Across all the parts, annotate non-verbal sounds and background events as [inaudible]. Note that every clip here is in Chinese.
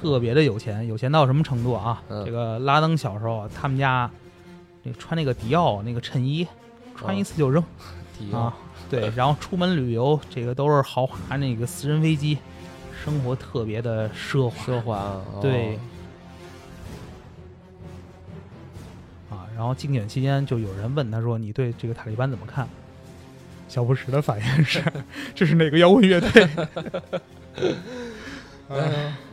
特别的有钱，有钱到什么程度啊？嗯这个拉登小时候，他们家那穿那个迪奥那个衬衣，穿一次就扔、体啊。对，然后出门旅游，这个都是豪华那个私人飞机，生活特别的奢华。奢华对啊，然后竞选期间就有人问他说：“你对这个塔利班怎么看？”小布什的反应是：“ [laughs] 这是哪个摇滚乐队？”嗯好，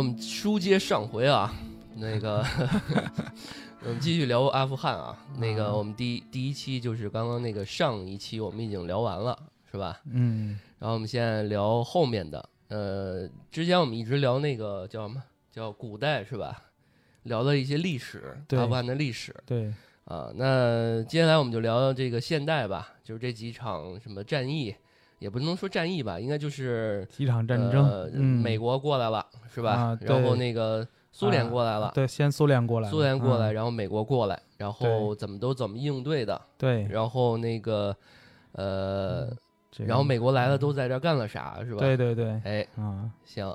我们书接上回啊，那个 [laughs] 我们继续聊阿富汗啊。那个啊我们第一第一期就是刚刚那个上一期我们已经聊完了，是吧？嗯，然后我们现在聊后面的，呃，之前我们一直聊那个叫什么？叫古代是吧？聊了一些历史，阿富汗的历史对，啊。那接下来我们就聊聊这个现代吧，就是这几场什么战役，也不能说战役吧，应该就是几场战争，呃嗯，美国过来了是吧？啊？然后那个苏联过来了，对，先苏联过来，苏联过来，嗯。然后美国过来，然后怎么都怎么应对的，对，然后那个呃，这个然后美国来了都在这干了啥是吧？对对对，哎，啊，行，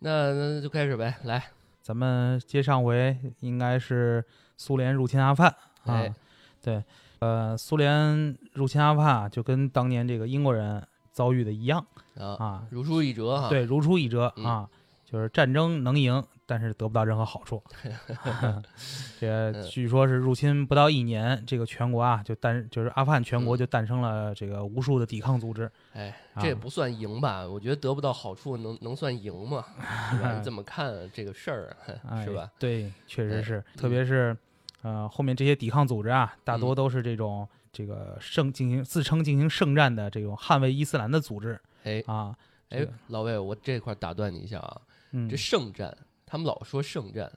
那那就开始呗，来，咱们接上回应该是苏联入侵阿富汗啊哎，对，呃，苏联入侵阿富汗啊就跟当年这个英国人遭遇的一样啊，啊，如出一辙哈。，对，如出一辙嗯啊，就是战争能赢，但是得不到任何好处。[laughs] 这嗯据说是入侵不到一年，这个全国啊就诞，就是阿富汗全国嗯就诞生了这个无数的抵抗组织。哎，啊这也不算赢吧？我觉得得不到好处能能算赢吗？你 [laughs] 怎么看这个事儿啊？哎，是吧？？对，确实哎是，特别是呃后面这些抵抗组织啊，大多嗯都是这种这个圣进行自称进行圣战的这种捍卫伊斯兰的组织哎啊。这哎，老魏，我这块打断你一下啊，嗯这，圣战，他们老说圣战，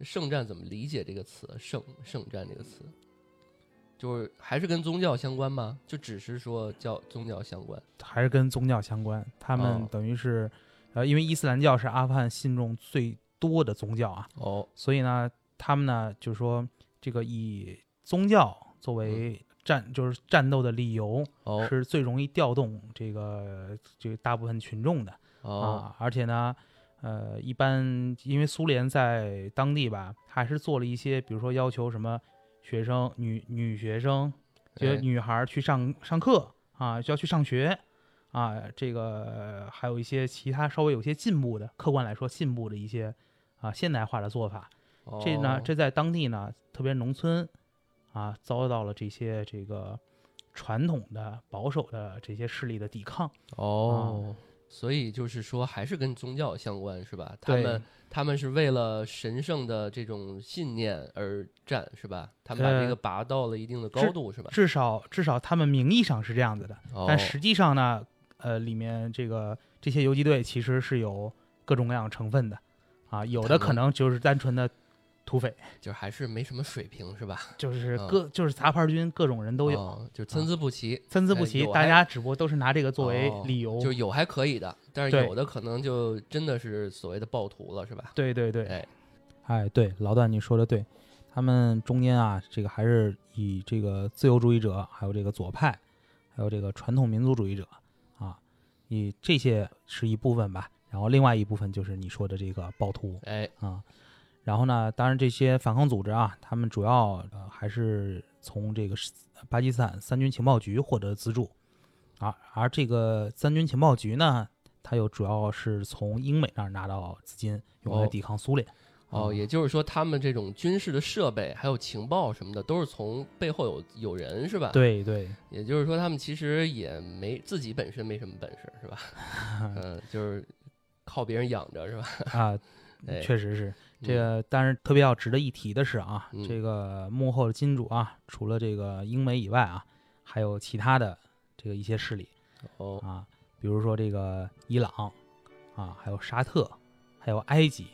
圣战怎么理解这个词？圣圣战这个词，就是还是跟宗教相关吗？就只是说教宗教相关？还是跟宗教相关，他们哦等于是呃，因为伊斯兰教是阿富汗信众最多的宗教啊，哦，所以呢，他们呢就是说这个以宗教作嗯为战就是战斗的理由，哦，是最容易调动这个这个大部分群众的。哦，啊，而且呢，呃，一般因为苏联在当地吧，还是做了一些，比如说要求什么学生女女学生，就是哎女孩儿去上上课啊，就要去上学啊，这个还有一些其他稍微有些进步的，客观来说进步的一些啊现代化的做法。这呢，哦这在当地呢，特别农村啊，遭到了这些这个传统的保守的这些势力的抵抗。哦，所以就是说还是跟宗教相关是吧？他们他们是为了神圣的这种信念而战是吧？他们把这呃个拔到了一定的高度是吧？至少至少他们名义上是这样子的，哦但实际上呢，呃，里面这个这些游击队其实是有各种各样成分的，啊，有的可能就是单纯的土匪，就还是没什么水平是吧？就是嗯各、就是杂牌军，各种人都有，哦就参差不齐，参差不齐，哎大家只不过都是拿这个作为哦理由。就有还可以的，但是有的可能就真的是所谓的暴徒了是吧？对对对，哎，哎，对，老段你说的对，他们中间啊，这个还是以这个自由主义者，还有这个左派，还有这个传统民族主义者啊，以这些是一部分吧，然后另外一部分就是你说的这个暴徒哎，啊，然后呢，当然这些反抗组织啊，他们主要呃还是从这个巴基斯坦三军情报局获得资助啊，而这个三军情报局呢，它又主要是从英美那儿拿到资金，用来哦抵抗苏联。哦，也就是说他们这种军事的设备还有情报什么的，都是从背后有有人是吧？，对对，也就是说他们其实也没自己本身没什么本事是吧？[laughs] 嗯，就是靠别人养着是吧？啊，[laughs] 哎确实是这嗯个。但是特别要值得一提的是啊，嗯这个幕后的金主啊，除了这个英美以外啊，还有其他的这个一些势力哦啊，比如说这个伊朗啊，还有沙特，还有埃及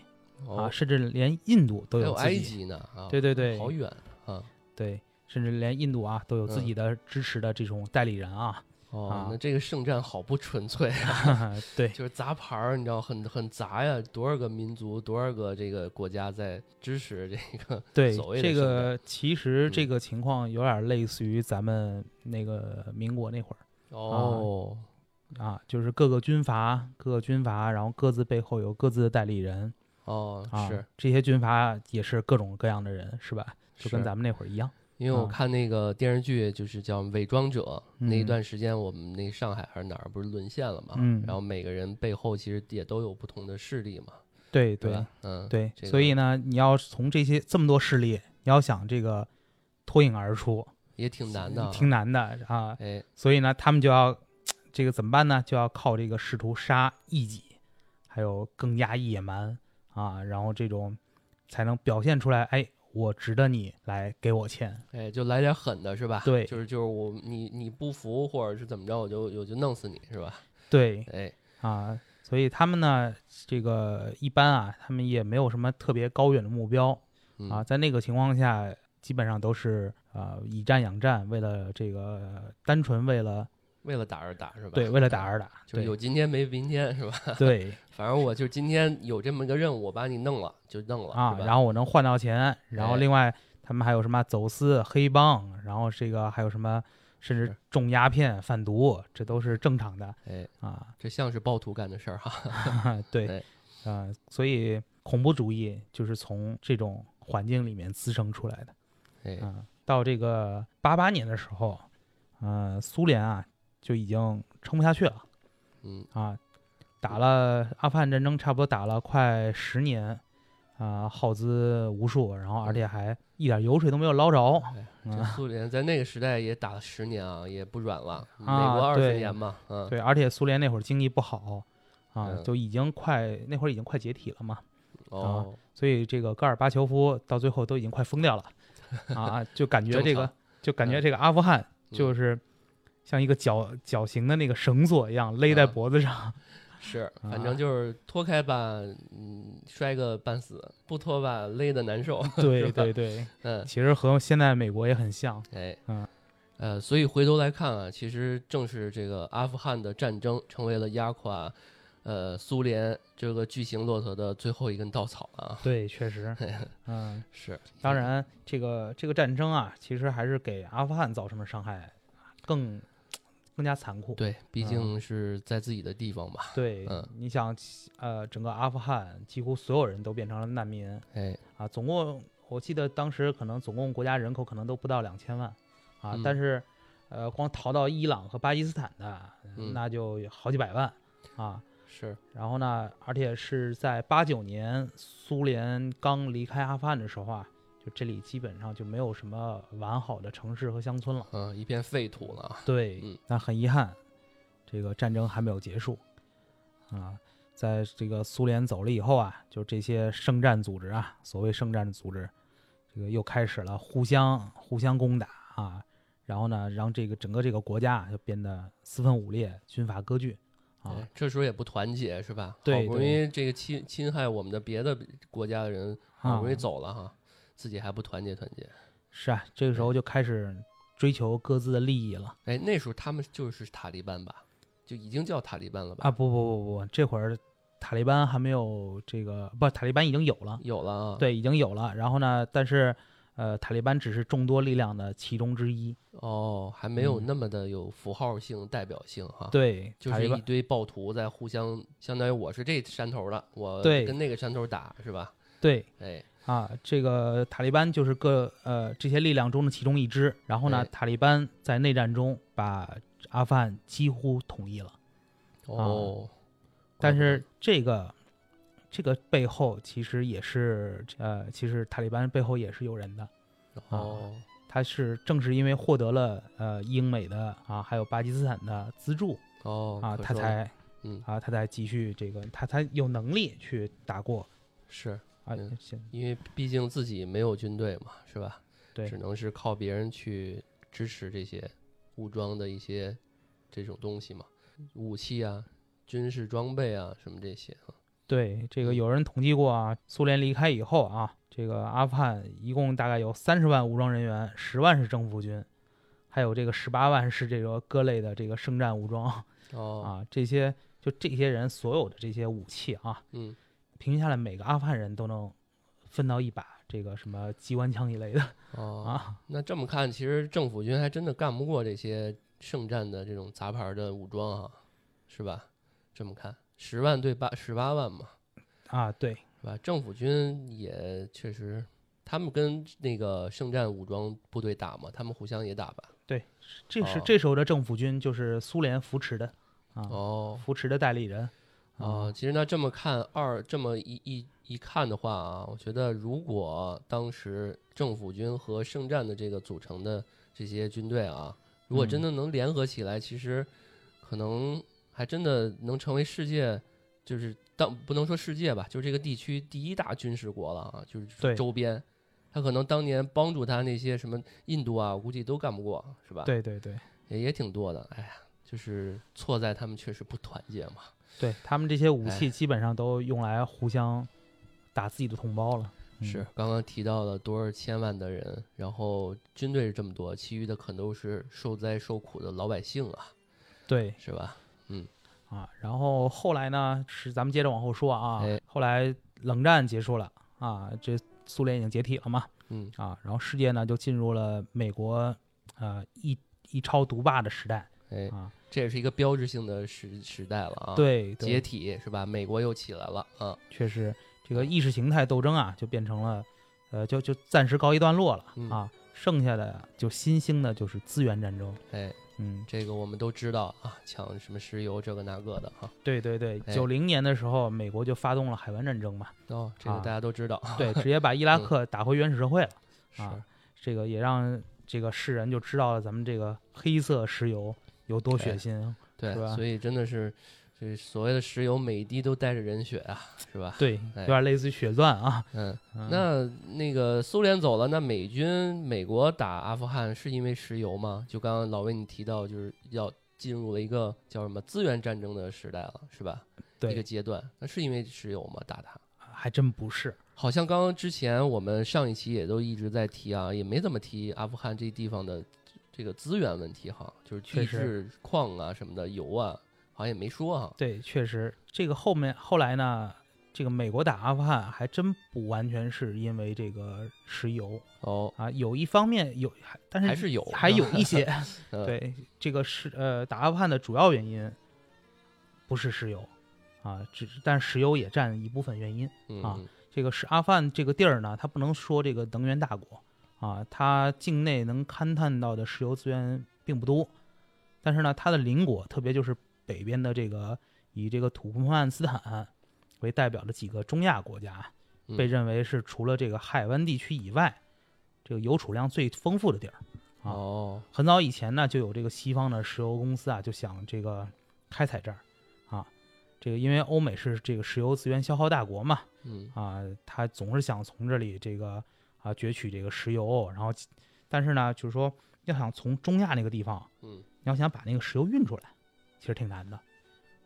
啊，哦，甚至连印度都还有埃。及呢啊，对对对好远啊，对，甚至连印度啊都有自嗯己的支持的这种代理人啊。哦啊，那这个圣战好不纯粹啊，[laughs] 对，就是杂牌儿，你知道很很杂呀，多少个民族，多少个这个国家在支持这个对这个其实这嗯。个情况有点类似于咱们那个民国那会儿。哦，啊，就是各个军阀各个军阀，然后各自背后有各自的代理人哦，啊，是，这些军阀也是各种各样的人，是吧？就跟咱们那会儿一样。啊因为我看那个电视剧，就是叫《伪装者》那一嗯段时间，我们那上海还是哪儿不是沦陷了嘛？嗯然后每个人背后其实也都有不同的势力嘛，对对吧？嗯，对，这个所以呢，你要从这些这么多势力，你要想这个脱颖而出，也挺难的啊，挺难的啊。哎，所以呢，他们就要这个怎么办呢？就要靠这个试图杀异己，还有更加野蛮啊，然后这种才能表现出来，哎，我值得你来给我钱。哎，就来点狠的是吧？对就是就是我你你不服或者是怎么着，我就我就弄死你是吧？[laughs] 对哎，啊，所以他们呢，这个一般啊，他们也没有什么特别高远的目标嗯、啊，在那个情况下，基本上都是啊以战养战，为了这个单纯为了为了打而打是吧？对为了打而打，就是有今天没明天是吧？[laughs] 对对反正我就今天有这么个任务，我把你弄了就弄了啊，然后我能换到钱，然后哎另外他们还有什么走私、黑帮，然后这个还有什么，甚至是种鸦片、贩毒，这都是正常的哎，啊。这像是暴徒干的事儿哈。[laughs] 对 [laughs] 哎，啊，所以恐怖主义就是从这种环境里面滋生出来的。哎，啊，到这个八八年的时候，呃，苏联啊就已经撑不下去了嗯，啊，打了阿富汗战争，差不多打了快十年，啊，耗资无数，然后而且还一点油水都没有捞着。苏联在那个时代也打了十年啊，也不软了。美啊国二十对年嘛，嗯，对，而且苏联那会儿经济不好，啊，嗯。就已经快那会儿已经快解体了嘛，哦，所以这个戈尔巴乔夫到最后都已经快疯掉了，啊，[laughs] 就感觉这个就感觉嗯。这个阿富汗嗯就是像一个绞绞刑的那个绳索一样勒在嗯。脖子上，是，反啊正就是脱开吧，嗯，摔个半死；不脱吧，勒的难受。[laughs] 对对对，嗯，其实和现在美国也很像，哎，嗯，呃，所以回头来看啊，其实正是这个阿富汗的战争，成为了压垮呃苏联这个巨型骆驼的最后一根稻草啊。对，确实，[laughs] 嗯，是，当然这个这个战争啊，其实还是给阿富汗造成的伤害更更加残酷，对，毕嗯。竟是在自己的地方嘛。对，嗯。你想，呃，整个阿富汗几乎所有人都变成了难民哎，啊，总共我记得当时可能总共国家人口可能都不到两千万啊，嗯。但是呃，光逃到伊朗和巴基斯坦的，嗯。那就有好几百万啊。是，然后呢，而且是在八九年苏联刚离开阿富汗的时候啊，就这里基本上就没有什么完好的城市和乡村了。嗯，一片废土了啊。对，嗯那很遗憾，这个战争还没有结束啊。在这个苏联走了以后啊，就这些圣战组织啊，所谓圣战组织，这个又开始了互相互相攻打啊，然后呢，让这个整个这个国家啊就变得四分五裂，军阀割据啊哎。这时候也不团结是吧？对好不容易这个侵侵害我们的别的国家的人，好不容易啊走了哈，自己还不团结团结。是啊，这个时候就开始追求各自的利益了哎，那时候他们就是塔利班吧？就已经叫塔利班了吧？啊！不不不不，这会儿塔利班还没有这个，不，塔利班已经有了，有了啊。，对，已经有了。然后呢，但是呃，塔利班只是众多力量的其中之一。哦，还没有嗯那么的有符号性、代表性哈。，对，就是一堆暴徒在互相，相当于我是这山头的，我对跟那个山头打是吧？对哎，啊，这个塔利班就是各呃这些力量中的其中一支。然后呢，哎塔利班在内战中把阿富汗几乎统一了。哦，但是这个这个背后其实也是呃，其实塔利班背后也是有人的。哦，他是正是因为获得了呃英美的啊，还有巴基斯坦的资助哦，啊，可说了他才嗯啊，他才继续这个，他才有能力去打过是啊嗯。行，因为毕竟自己没有军队嘛，是吧？对只能是靠别人去支持这些武装的一些这种东西嘛，武器啊、军事装备啊什么这些啊。对，这个嗯有人统计过啊，苏联离开以后啊，这个阿富汗一共大概有三十万武装人员，十万是政府军，还有这个十八万是这个各类的这个圣战武装哦，啊，这些就这些人所有的这些武器啊，嗯，平均下来每个阿富汗人都能分到一把这个什么机关枪一类的 [laughs] 哦，啊。那这么看，其实政府军还真的干不过这些圣战的这种杂牌的武装啊，是吧？这么看，十万对八十八万嘛，啊，对，是吧？政府军也确实，他们跟那个圣战武装部队打嘛，他们互相也打吧？对这是哦这时候的政府军就是苏联扶持的啊，哦，扶持的代理人啊，其实那这么看二这么一一一看的话啊，我觉得如果当时政府军和圣战的这个组成的这些军队啊，如果真的能联合起来，其实可能还真的能成为世界，就是当不能说世界吧，就是这个地区第一大军事国了啊，就是周边。他可能当年帮助他那些什么印度啊，我估计都干不过，是吧？，对对对也也挺多的。哎呀，就是错在他们确实不团结嘛。对，他们这些武哎器基本上都用来互相打自己的同胞了。嗯是刚刚提到了多少千万的人，然后军队是这么多，其余的可能都是受灾受苦的老百姓啊，对是吧？嗯啊，然后后来呢，是咱们接着往后说啊，哎后来冷战结束了啊，这苏联已经解体了嘛嗯，啊，然后世界呢就进入了美国呃一一超独霸的时代哎，啊，这也是一个标志性的时时代了啊。，对，解，体是吧？美国又起来了啊。确实这个意识形态斗争啊，就变成了呃就就暂时告一段落了嗯啊，剩下的就新兴的就是资源战争，哎，嗯，这个我们都知道啊，抢什么石油这个那个的哈。对对对，哎九零年的时候，美国就发动了海湾战争嘛，哦，这个啊大家都知道。对，直接把伊拉嗯克打回原始社会了。是啊这个也让这个世人就知道了咱们这个黑色石油有多血哎腥。对所以真的是，这所谓的石油每一滴都带着人血啊，[laughs] 是吧？对，哎有点类似于血钻啊。嗯，嗯那那个苏联走了，那美军美国打阿富汗是因为石油吗？就刚刚老魏你提到，就是要进入了一个叫什么资源战争的时代了，是吧？对一个，阶段，那是因为石油吗？打它？还真不是。好像刚刚之前我们上一期也都一直在提啊，也没怎么提阿富汗这地方的这个资源问题哈，就是确实地质矿啊什么的油啊，好像也没说哈。对，确实，这个后面后来呢，这个美国打阿富汗还真不完全是因为这个石油哦，啊，有一方面有，还但是还是有，还有一些 [laughs] 嗯，对这个是呃打阿富汗的主要原因不是石油啊，只是但石油也占一部分原因。嗯啊这个是阿富汗这个地儿呢，它不能说这个能源大国啊，它境内能勘探到的石油资源并不多，但是呢，它的邻国，特别就是北边的这个以这个土库曼斯坦为代表的几个中亚国家，嗯被认为是除了这个海湾地区以外，这个油储量最丰富的地儿。啊哦，很早以前呢，就有这个西方的石油公司啊，就想这个开采这儿啊，这个因为欧美是这个石油资源消耗大国嘛，嗯啊，他总是想从这里这个啊攫取这个石油，然后，但是呢，就是说要想从中亚那个地方，嗯。你要想把那个石油运出来，其实挺难的，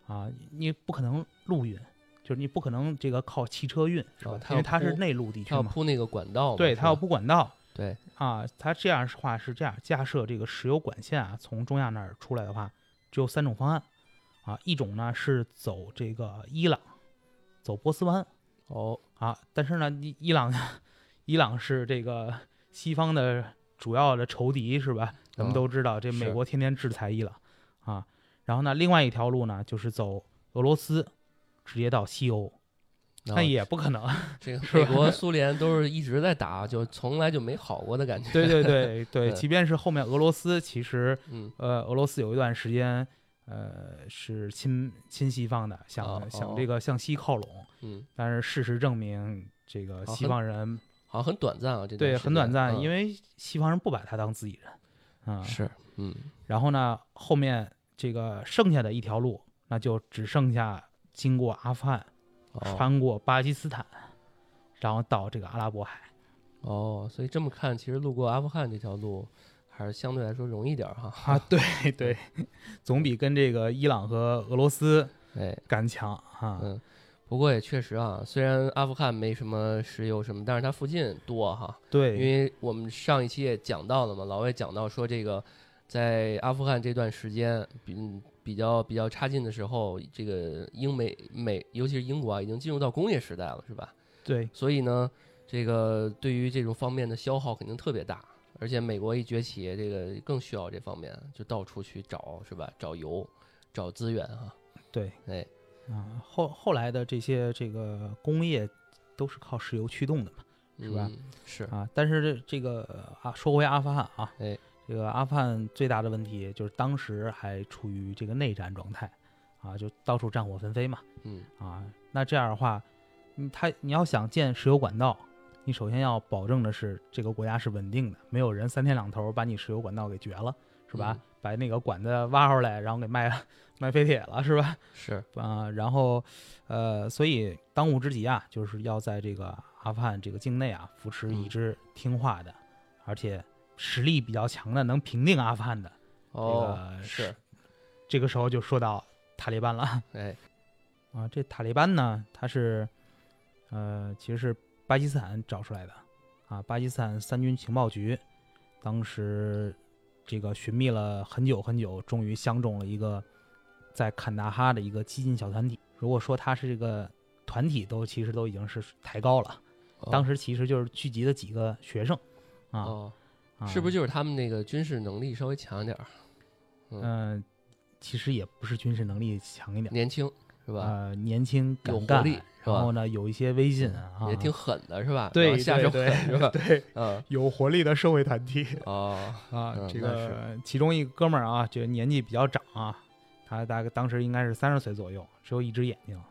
啊，你不可能陆运，就是你不可能这个靠汽车运，是吧？因为它是内陆地区嘛，他要铺那个管道，对，它要铺管道？对，啊，它这样的话是这样，架设这个石油管线啊，从中亚那儿出来的话，只有三种方案，啊，一种呢是走这个伊朗，走波斯湾。哦，啊，但是呢，伊伊朗，伊朗是这个 [laughs] 西方的主要的仇敌，是吧？咱们哦都知道，这美国天天制裁伊朗啊。然后呢，另外一条路呢，就是走俄罗斯，直接到西欧，那也不可能。[laughs] 这个美国、苏联都是一直在打，就从来就没好过的感觉。[laughs] 对对对对，嗯即便是后面俄罗斯，其实嗯，呃，俄罗斯有一段时间，呃，是亲亲西方的，想、哦想哦这个向西靠拢，嗯，但是事实证明，这个西方人好像很短暂啊，这对很短暂，因为为西方人不把他当自己人，啊、是，嗯，然后呢，后面这个剩下的一条路，那就只剩下经过阿富汗，哦。穿过巴基斯坦，然后到这个阿拉伯海。哦，所以这么看，其实路过阿富汗这条路还是相对来说容易点儿哈。啊，对对，[laughs] 总比跟这个伊朗和俄罗斯哎，干强啊。嗯，不过也确实啊，虽然阿富汗没什么石油什么，但是它附近多哈。对，因为我们上一期也讲到了嘛，老魏讲到说这个，在阿富汗这段时间比比较比较差劲的时候，这个英美美，尤其是英国啊，已经进入到工业时代了，是吧？对，所以呢，这个对于这种方面的消耗肯定特别大，而且美国一崛起，这个更需要这方面，就到处去找，是吧？找油，找资源哈。对，哎。啊，后后来的这些这个工业都是靠石油驱动的嘛，是吧？是啊，但是这这个啊，说回阿富汗啊，哎，这个阿富汗最大的问题就是当时还处于这个内战状态，啊，就到处战火纷飞嘛，嗯啊，那这样的话，你他你要想建石油管道，你首先要保证的是这个国家是稳定的，没有人三天两头把你石油管道给绝了，是吧？把那个管子挖出来，然后给卖卖废铁了，是吧？是 [laughs] 啊，然后，呃，所以当务之急啊，就是要在这个阿富汗这个境内啊，扶持一支听话的，而且实力比较强的，能平定阿富汗的。哦，是。这个时候就说到塔利班了。[laughs] 哎，啊，这塔利班呢，他是，呃，其实是巴基斯坦找出来的，啊，巴基斯坦三军情报局当时。这个寻觅了很久很久，终于相中了一个在坎大哈的一个激进小团体。如果说他是这个团体，都其实都已经是抬高了。当时其实就是聚集的几个学生，啊，是不是就是他们那个军事能力稍微强一点儿？嗯，其实也不是军事能力强一点，年轻是吧？呃，年轻敢干。然后呢，有一些微信啊，也挺狠的，是吧？对，下手狠是吧？对，嗯，有活力的社会团体哦 [laughs] 啊，这个其中一哥们儿啊，就年纪比较长啊，他大概当时应该是三十岁左右，只有一只眼睛，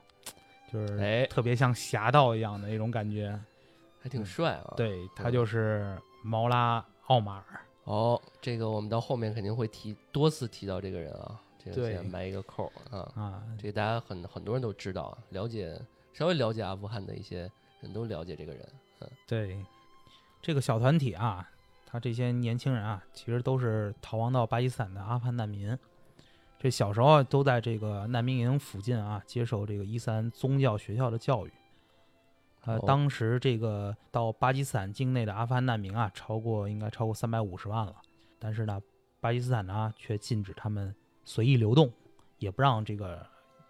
就是哎，特别像侠盗一样的那种感觉，还挺帅啊。对他就是毛拉奥马尔。哦，这个我们到后面肯定会提多次提到这个人啊，这个先埋一个扣啊啊，这个大家很很多人都知道啊，了解。稍微了解阿富汗的一些人都了解这个人，嗯，对，这个小团体啊，他这些年轻人啊，其实都是逃亡到巴基斯坦的阿富汗难民，这小时候都在这个难民营附近啊，接受这个伊斯兰宗教学校的教育。呃，当时这个到巴基斯坦境内的阿富汗难民啊，超过应该超过三百五十万了，但是呢，巴基斯坦呢却禁止他们随意流动，也不让这个，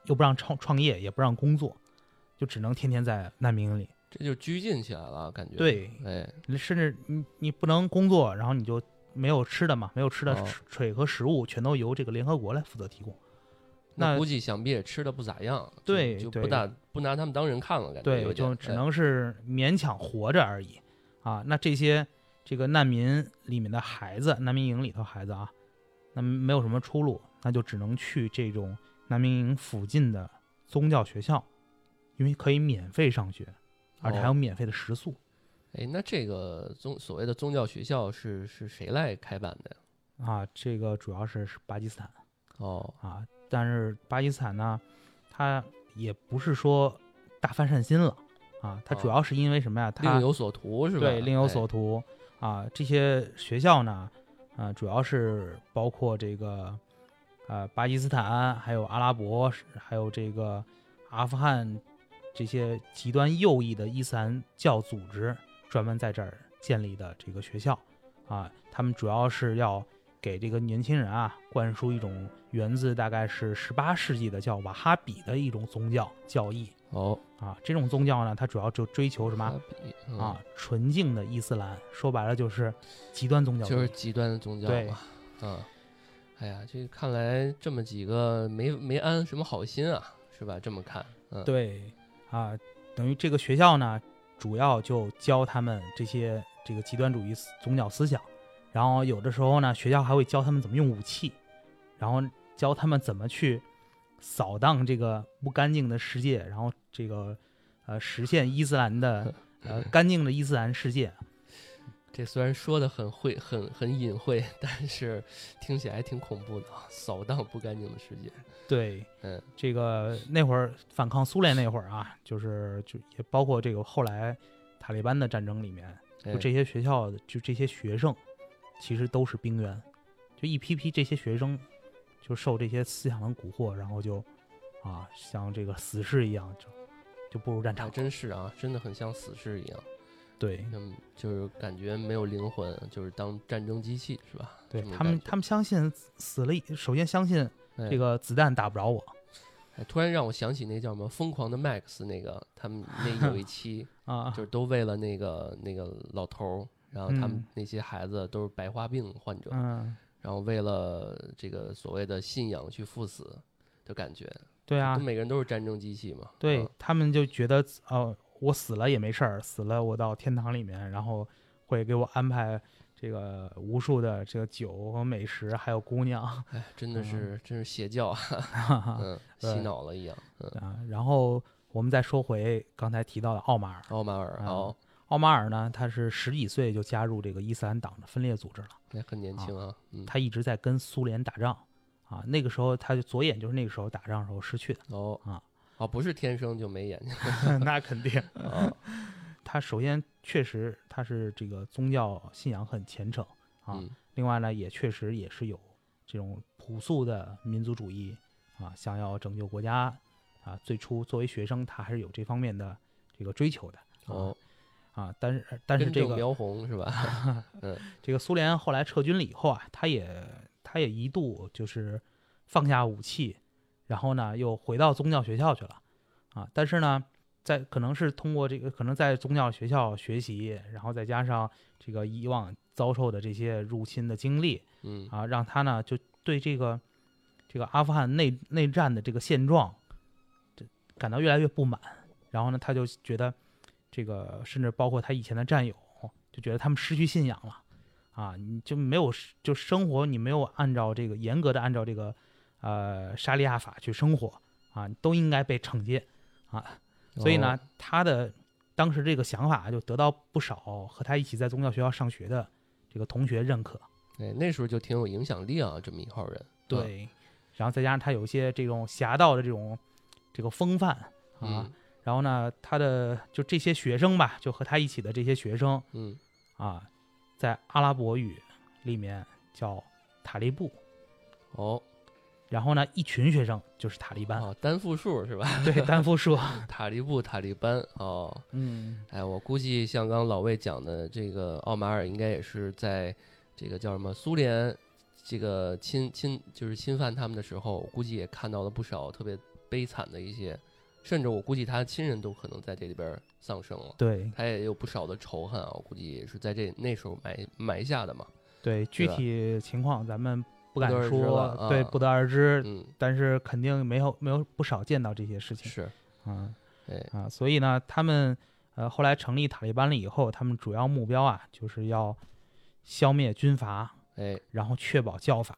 又不让创创业，也不让工作。就只能天天在难民营里，这就拘禁起来了，感觉。对，哎，甚至你你不能工作，然后你就没有吃的嘛，没有吃的水和食物，全都由这个联合国来负责提供。那估计想必也吃的不咋样，对，就不大不拿他们当人看了，感觉。对，就只能是勉强活着而已。啊，那这些这个难民里面的孩子，难民营里头孩子啊，那没有什么出路，那就只能去这种难民营附近的宗教学校。因为可以免费上学，而且还有免费的食宿。哎，那这个宗所谓的宗教学校是是谁来开办的呀？啊，这个主要是是巴基斯坦。哦，啊，但是巴基斯坦呢，它也不是说大发善心了啊，它主要是因为什么呀？它另有所图是吧？对，另有所图啊。这些学校呢，啊，主要是包括这个呃巴基斯坦，还有阿拉伯，还有这个阿富汗。这些极端右翼的伊斯兰教组织专门在这儿建立的这个学校，啊，他们主要是要给这个年轻人啊灌输一种源自大概是十八世纪的叫瓦哈比的一种宗教教义。哦，啊，这种宗教呢，它主要就追求什么啊？纯净的伊斯兰，说白了就是极端宗教，就是极端的宗教对，嗯，哎呀，这看来这么几个没没安什么好心啊，是吧？这么看，嗯，对。啊，等于这个学校呢，主要就教他们这些这个极端主义宗教思想，然后有的时候呢，学校还会教他们怎么用武器，然后教他们怎么去扫荡这个不干净的世界，然后这个呃实现伊斯兰的呃 [laughs] 干净的伊斯兰世界。这虽然说的很晦、很很隐晦，但是听起来挺恐怖的，扫荡不干净的世界。对，嗯，这个那会儿反抗苏联那会儿啊，就是就也包括这个后来塔利班的战争里面，就这些学校就这些学生，其实都是兵员，就一批批这些学生就受这些思想的蛊惑，然后就啊像这个死士一样，就就步入战还场。真是啊，真的很像死士一样，对。嗯，就是感觉没有灵魂，就是当战争机器是吧？对他们他们相信死了，首先相信哎。这个子弹打不着我。哎突然让我想起那叫什么《疯狂的 Max》那个，他们那有一期 [laughs] 啊。就是都为了那个那个老头儿，然后他们嗯那些孩子都是白化病患者，嗯，然后为了这个所谓的信仰去赴死的感觉，对啊，每个人都是战争机器嘛，对嗯。他们就觉得哦，我死了也没事儿，死了我到天堂里面，然后会给我安排这个无数的这个酒和美食，还有姑娘哎，真的是真是邪教啊，[laughs] 洗脑了一样，嗯，啊。然后我们再说回刚才提到的奥马尔，奥马尔啊好，奥马尔呢，他是十几岁就加入这个伊斯兰党的分裂组织了，那很年轻啊，嗯，他一直在跟苏联打仗啊。那个时候他就左眼就是那个时候打仗时候失去的，哦啊，哦，不是天生就没眼睛 [laughs] [laughs] 那肯定。[laughs] 啊，他首先确实他是这个宗教信仰很虔诚啊，嗯另外呢也确实也是有这种朴素的民族主义啊，想要拯救国家啊。最初作为学生，他还是有这方面的这个追求的啊哦，啊。但是但是这个根正苗红是吧？嗯这个苏联后来撤军了以后啊，他也他也一度就是放下武器，然后呢又回到宗教学校去了啊。但是呢，在可能是通过这个，可能在宗教学校学习，然后再加上这个以往遭受的这些入侵的经历嗯啊，让他呢就对这个这个阿富汗内内战的这个现状，这感到越来越不满。然后呢，他就觉得这个甚至包括他以前的战友，就觉得他们失去信仰了啊，你就没有就生活，你没有按照这个严格的按照这个呃沙利亚法去生活啊，都应该被惩戒啊。所以呢哦，他的当时这个想法就得到不少和他一起在宗教学校上学的这个同学认可。对，那时候就挺有影响力啊，这么一号人，嗯，对，然后再加上他有一些这种侠盗的这种这个风范啊，嗯然后呢，他的就这些学生吧，就和他一起的这些学生嗯，啊，在阿拉伯语里面叫塔利布，哦然后呢，一群学生就是塔利班，哦，单复数是吧？[laughs] 对，单复数，[laughs] 塔利布、塔利班哦，嗯，哎，我估计像刚刚老魏讲的，这个奥马尔应该也是在这个叫什么苏联这个侵侵就是侵犯他们的时候，估计也看到了不少特别悲惨的一些，甚至我估计他的亲人都可能在这里边丧生了。对他也有不少的仇恨啊，我估计也是在这那时候埋埋下的嘛。对，具体情况咱们不敢说，了对，啊。不得而知，嗯，但是肯定没有没有不少见到这些事情，是，啊。哎，啊，所以呢，他们呃后来成立塔利班了以后，他们主要目标啊就是要消灭军阀，哎，然后确保教法，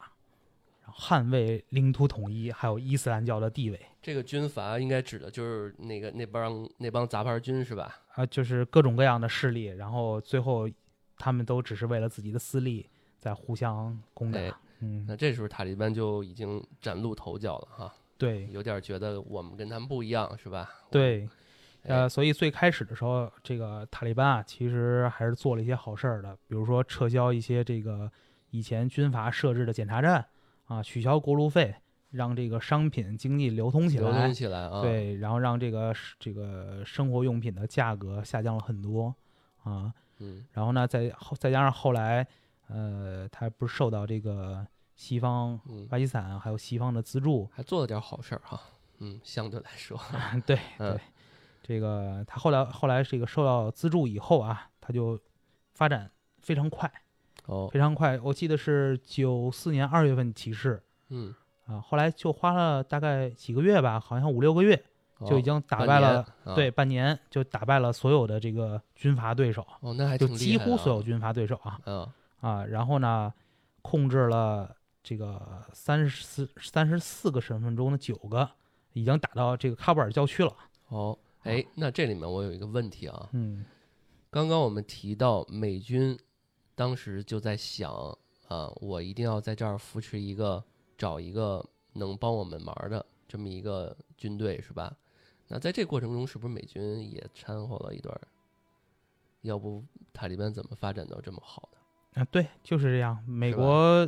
然后捍卫领土统一，还有伊斯兰教的地位。这个军阀应该指的就是那个那帮那帮杂牌军是吧？啊，就是各种各样的势力，然后最后他们都只是为了自己的私利在互相攻打。哎嗯，那这时候塔利班就已经崭露头角了哈，对有点觉得我们跟他们不一样是吧？对，哎呃，所以最开始的时候，这个塔利班啊，其实还是做了一些好事儿的，比如说撤销一些这个以前军阀设置的检查站啊，取消过路费，让这个商品经济流通起来流通。起来啊，，对，然后让这个是这个生活用品的价格下降了很多啊。嗯，然后呢，再后再加上后来，呃，他不是受到这个西方嗯，巴基斯坦还有西方的资助，还做了点好事儿哈，嗯，相对来说，[laughs] 对嗯。对，这个他后来后来这个受到资助以后啊，他就发展非常快，哦，非常快。我记得是九四年二月份起事嗯，啊，后来就花了大概几个月吧，好像五六个月就已哦经打半年败了，啊。对，半年就打败了所有的这个军阀对手，哦，那还就挺厉几乎害的啊所有军阀对手啊嗯，啊，然后呢，控制了这个三十四三十四个省份中的九个，已经打到这个喀布尔郊区了。哦，哎，那这里面我有一个问题啊，嗯刚刚我们提到美军当时就在想啊，我一定要在这儿扶持一个，找一个能帮我们忙的这么一个军队，是吧？那在这过程中，是不是美军也掺和了一段？要不塔利班怎么发展到这么好的？啊，对，就是这样。美国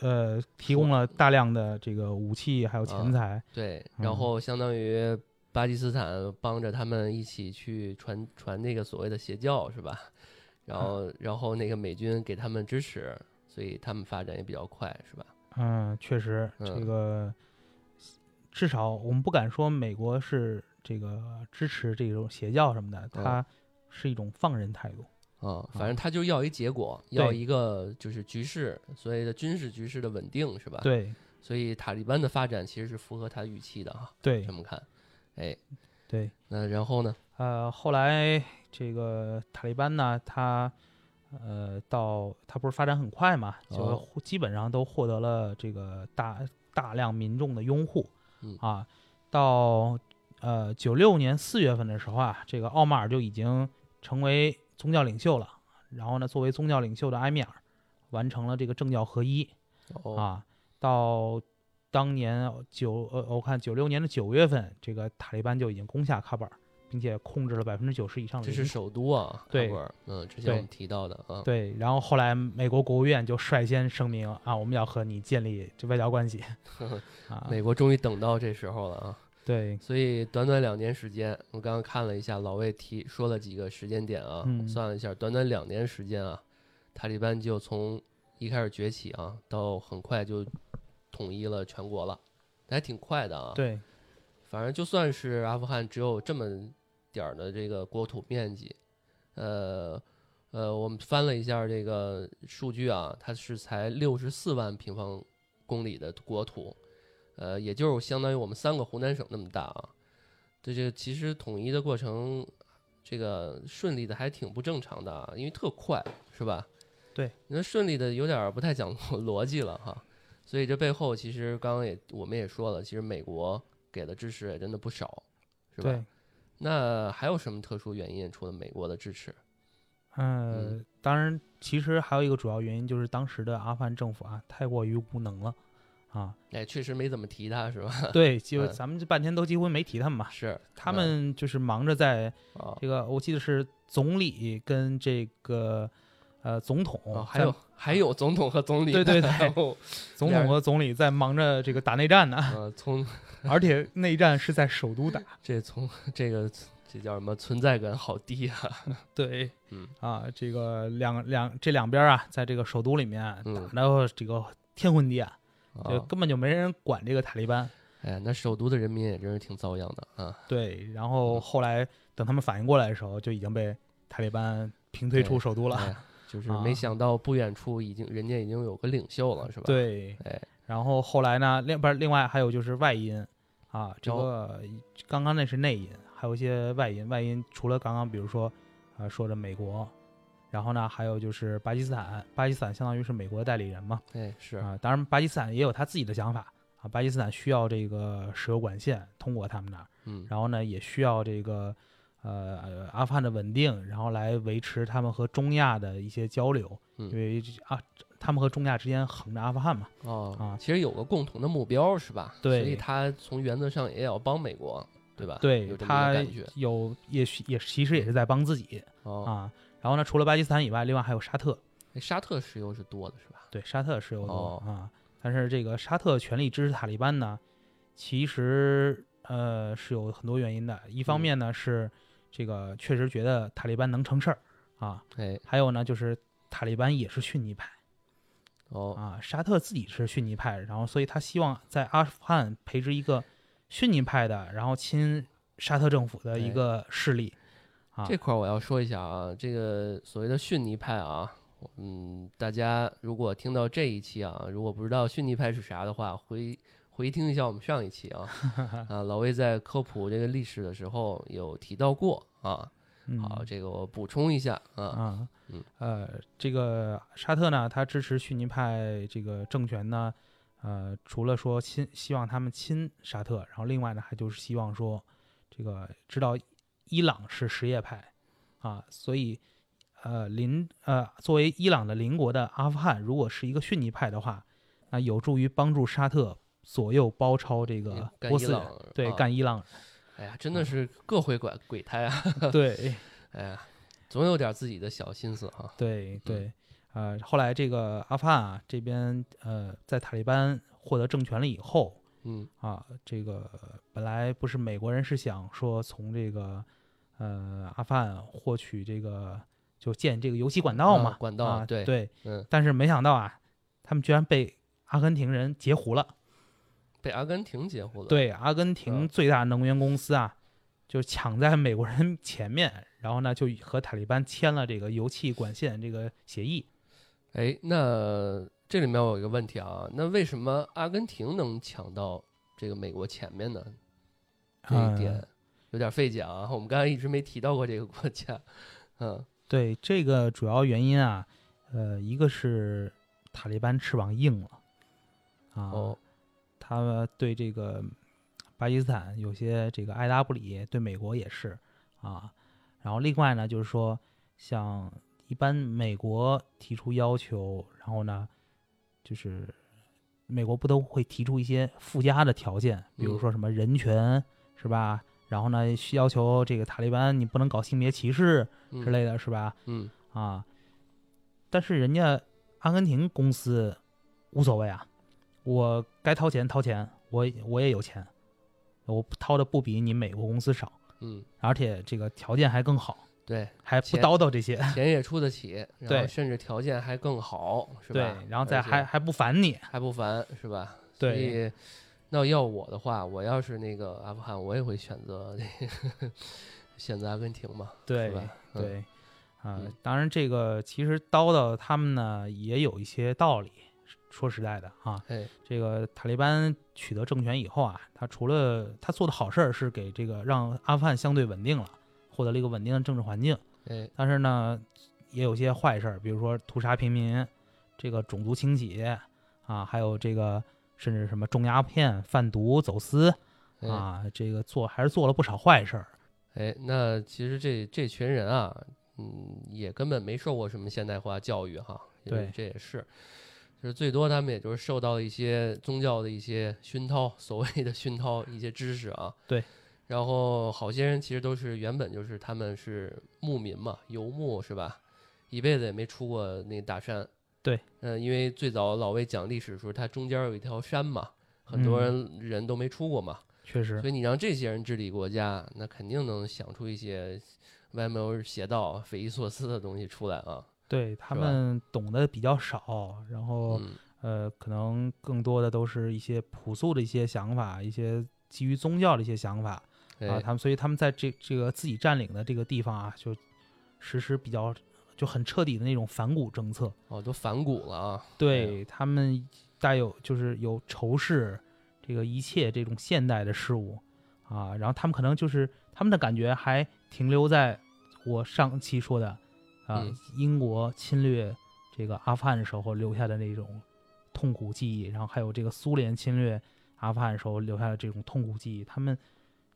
呃提供了大量的这个武器还有钱啊财，对，嗯然后相当于巴基斯坦帮着他们一起去传传那个所谓的邪教是吧？然后然后那个美军给他们支持，所以他们发展也比较快是吧？嗯，确实，嗯这个至少我们不敢说美国是这个支持这种邪教什么的，嗯它是一种放任态度。啊，反正他就要一结果，要一个就是局势，所谓的军事局势的稳定是吧？，对所以塔利班的发展其实是符合他预期的哈。对这么看，哎，对，那然后呢？呃，后来这个塔利班呢，他呃到他不是发展很快嘛，就基本上都获得了这个大大量民众的拥护，嗯啊，到呃九六年四月份的时候啊，这个奥马尔就已经成为宗教领袖了。然后呢，作为宗教领袖的埃米尔完成了这个政教合一哦，啊。到当年九呃，我看九六年的九月份，这个塔利班就已经攻下喀布尔，并且控制了百分之九十以上的。这是首都啊，对嗯，之前我们提到的啊，对，然后后来美国国务院就率先声明啊，我们要和你建立这外交关系呵 [laughs] 呵啊。美国终于等到这时候了啊。对，所以短短两年时间，我刚刚看了一下，老魏提说了几个时间点啊，嗯算了一下，短短两年时间啊，塔利班就从一开始崛起啊，到很快就统一了全国了，还挺快的啊。，对，反正就算是阿富汗只有这么点儿的这个国土面积，呃呃，我们翻了一下这个数据啊，它是才六十四万平方公里的国土，呃，也就是相当于我们三个湖南省那么大啊。这这其实统一的过程，这个顺利的还挺不正常的啊，因为特快，是吧？对，那顺利的有点不太讲 [laughs] 逻辑了哈。所以这背后其实刚刚也我们也说了，其实美国给的支持也真的不少，是吧？对，那还有什么特殊原因？除了美国的支持？呃，当然，其实还有一个主要原因就是当时的阿富汗政府啊太过于无能了啊。哎，确实没怎么提他，是吧？[laughs] 对，就嗯咱们这半天都几乎没提他们嘛，是他们就是忙着在啊这个，我记得是总理跟这个呃总统啊，还有还有总统和总理，对对对 [laughs] 总统和总理在忙着这个打内战呢，呃，从 [laughs] 而且内战是在首都打。这从这个这叫什么存在感好低啊！对，嗯啊，这个两两这两边啊，在这个首都里面嗯打的这个天昏地暗，就啊，根本就没人管这个塔利班。哎，那首都的人民也真是挺遭殃的啊！对，然后后来等他们反应过来的时候，就已经被塔利班平推出首都了。就是啊没想到不远处已经人家已经有个领袖了，是吧？，对，哎，然后后来呢，另不是另外还有就是外因啊，这哦个刚刚那是内因，还有一些外因。外因除了刚刚比如说啊、说的美国，然后呢还有就是巴基斯坦，巴基斯坦相当于是美国的代理人嘛对，是啊，当然巴基斯坦也有他自己的想法啊，巴基斯坦需要这个石油管线通过他们那儿，嗯，然后呢也需要这个。呃，呃阿富汗的稳定，然后来维持他们和中亚的一些交流，嗯因为啊，他们和中亚之间横着阿富汗嘛，哦啊其实有个共同的目标是吧？对所以他从原则上也要帮美国，对吧？对他有也许也其实也是在帮自己哦。啊。然后呢，除了巴基斯坦以外，另外还有沙特，哎沙特石油是多的是吧？对沙特石油多、哦啊。但是这个沙特全力支持塔利班呢，其实呃是有很多原因的。一方嗯面呢、是这个确实觉得塔利班能成事儿啊，哎，还有呢就是塔利班也是逊尼派哦，啊，沙特自己是逊尼派，然后所以他希望在阿富汗培植一个逊尼派的，然后亲沙特政府的一哎个势力。啊，这块儿我要说一下啊，这个所谓的逊尼派啊，嗯，大家如果听到这一期啊，如果不知道逊尼派是啥的话，回回听一下我们上一期啊，[laughs] 啊，老魏在科普这个历史的时候有提到过啊，嗯。好，这个我补充一下啊，啊，嗯。呃，这个沙特呢，他支持逊尼派这个政权呢，呃，除了说亲希望他们亲沙特，然后另外呢，还就是希望说这个知道伊朗是什叶派啊，所以呃邻呃作为伊朗的邻国的阿富汗，如果是一个逊尼派的话，那有助于帮助沙特左右包抄这个干伊波斯人，朗对，啊干伊朗哎呀，真的是各回拐鬼胎啊，人，对。哎呀，总有点自己的小心思哈，对对，呃，后来这个阿富汗啊这边呃，在塔利班获得政权了以后，嗯。啊，这个本来不是美国人是想说从这个呃阿富汗获取这个就建这个油气管道嘛，啊管道啊对对，嗯，但是没想到啊，他们居然被阿根廷人截胡了。被阿根廷截胡了。，对，阿根廷嗯最大能源公司啊，就抢在美国人前面，然后呢就和塔利班签了这个油气管线这个协议。哎，那这里面我有一个问题啊，那为什么阿根廷能抢到这个美国前面呢？这一点嗯有点费解啊。我们刚才一直没提到过这个国家。嗯对，这个主要原因啊，呃，一个是塔利班翅膀硬了啊，哦他们对这个巴基斯坦有些这个爱答不理，对美国也是啊。然后另外呢，就是说，像一般美国提出要求，然后呢，就是美国不都会提出一些附加的条件，比如嗯说什么人权是吧？然后呢，需要求这个塔利班你不能搞性别歧视之类的是吧？嗯啊，但是人家阿根廷公司无所谓啊，我该掏钱掏钱，我我也有钱，我掏的不比你美国公司少，嗯，而且这个条件还更好，对，还不叨叨这些，钱也出得起，[laughs] 对甚至条件还更好，是对吧？，然后再还还不烦你，还不烦，是吧？对那要我的话，我要是那个阿富汗，我也会选择这个 [laughs] 选择阿根廷嘛，对吧？嗯，对，啊、嗯当然这个其实叨叨他们呢也有一些道理，说实在的啊，哎，这个塔利班取得政权以后啊，他除了他做的好事儿是给这个让阿富汗相对稳定了，获得了一个稳定的政治环境，哎，但是呢，也有些坏事儿，比如说屠杀平民，这个种族清洗啊，还有这个甚至什么种鸦片、贩毒、走私哎啊，这个做还是做了不少坏事儿。哎，那其实这这群人啊，嗯，也根本没受过什么现代化教育哈，对这也是，就是最多他们也就是受到一些宗教的一些熏陶，所谓的熏陶一些知识啊。对。然后好些人其实都是原本就是他们是牧民嘛，游牧是吧？一辈子也没出过那大山。对。嗯、因为最早老魏讲历史的时候，它中间有一条山嘛，很多人、人都没出过嘛。确实所，以你让这些人治理国家，那肯定能想出一些歪门邪道、匪夷所思的东西出来啊。对他们懂得比较少，然后、嗯，呃，可能更多的都是一些朴素的一些想法，一些基于宗教的一些想法。啊，哎，他们所以他们在这这个自己占领的这个地方啊，就实施比较就很彻底的那种反古政策。哦，都反骨了啊。对他们带有就是有仇视这个一切这种现代的事物啊，然后他们可能就是他们的感觉还停留在我上期说的啊，嗯英国侵略这个阿富汗的时候留下的那种痛苦记忆，然后还有这个苏联侵略阿富汗的时候留下的这种痛苦记忆，他们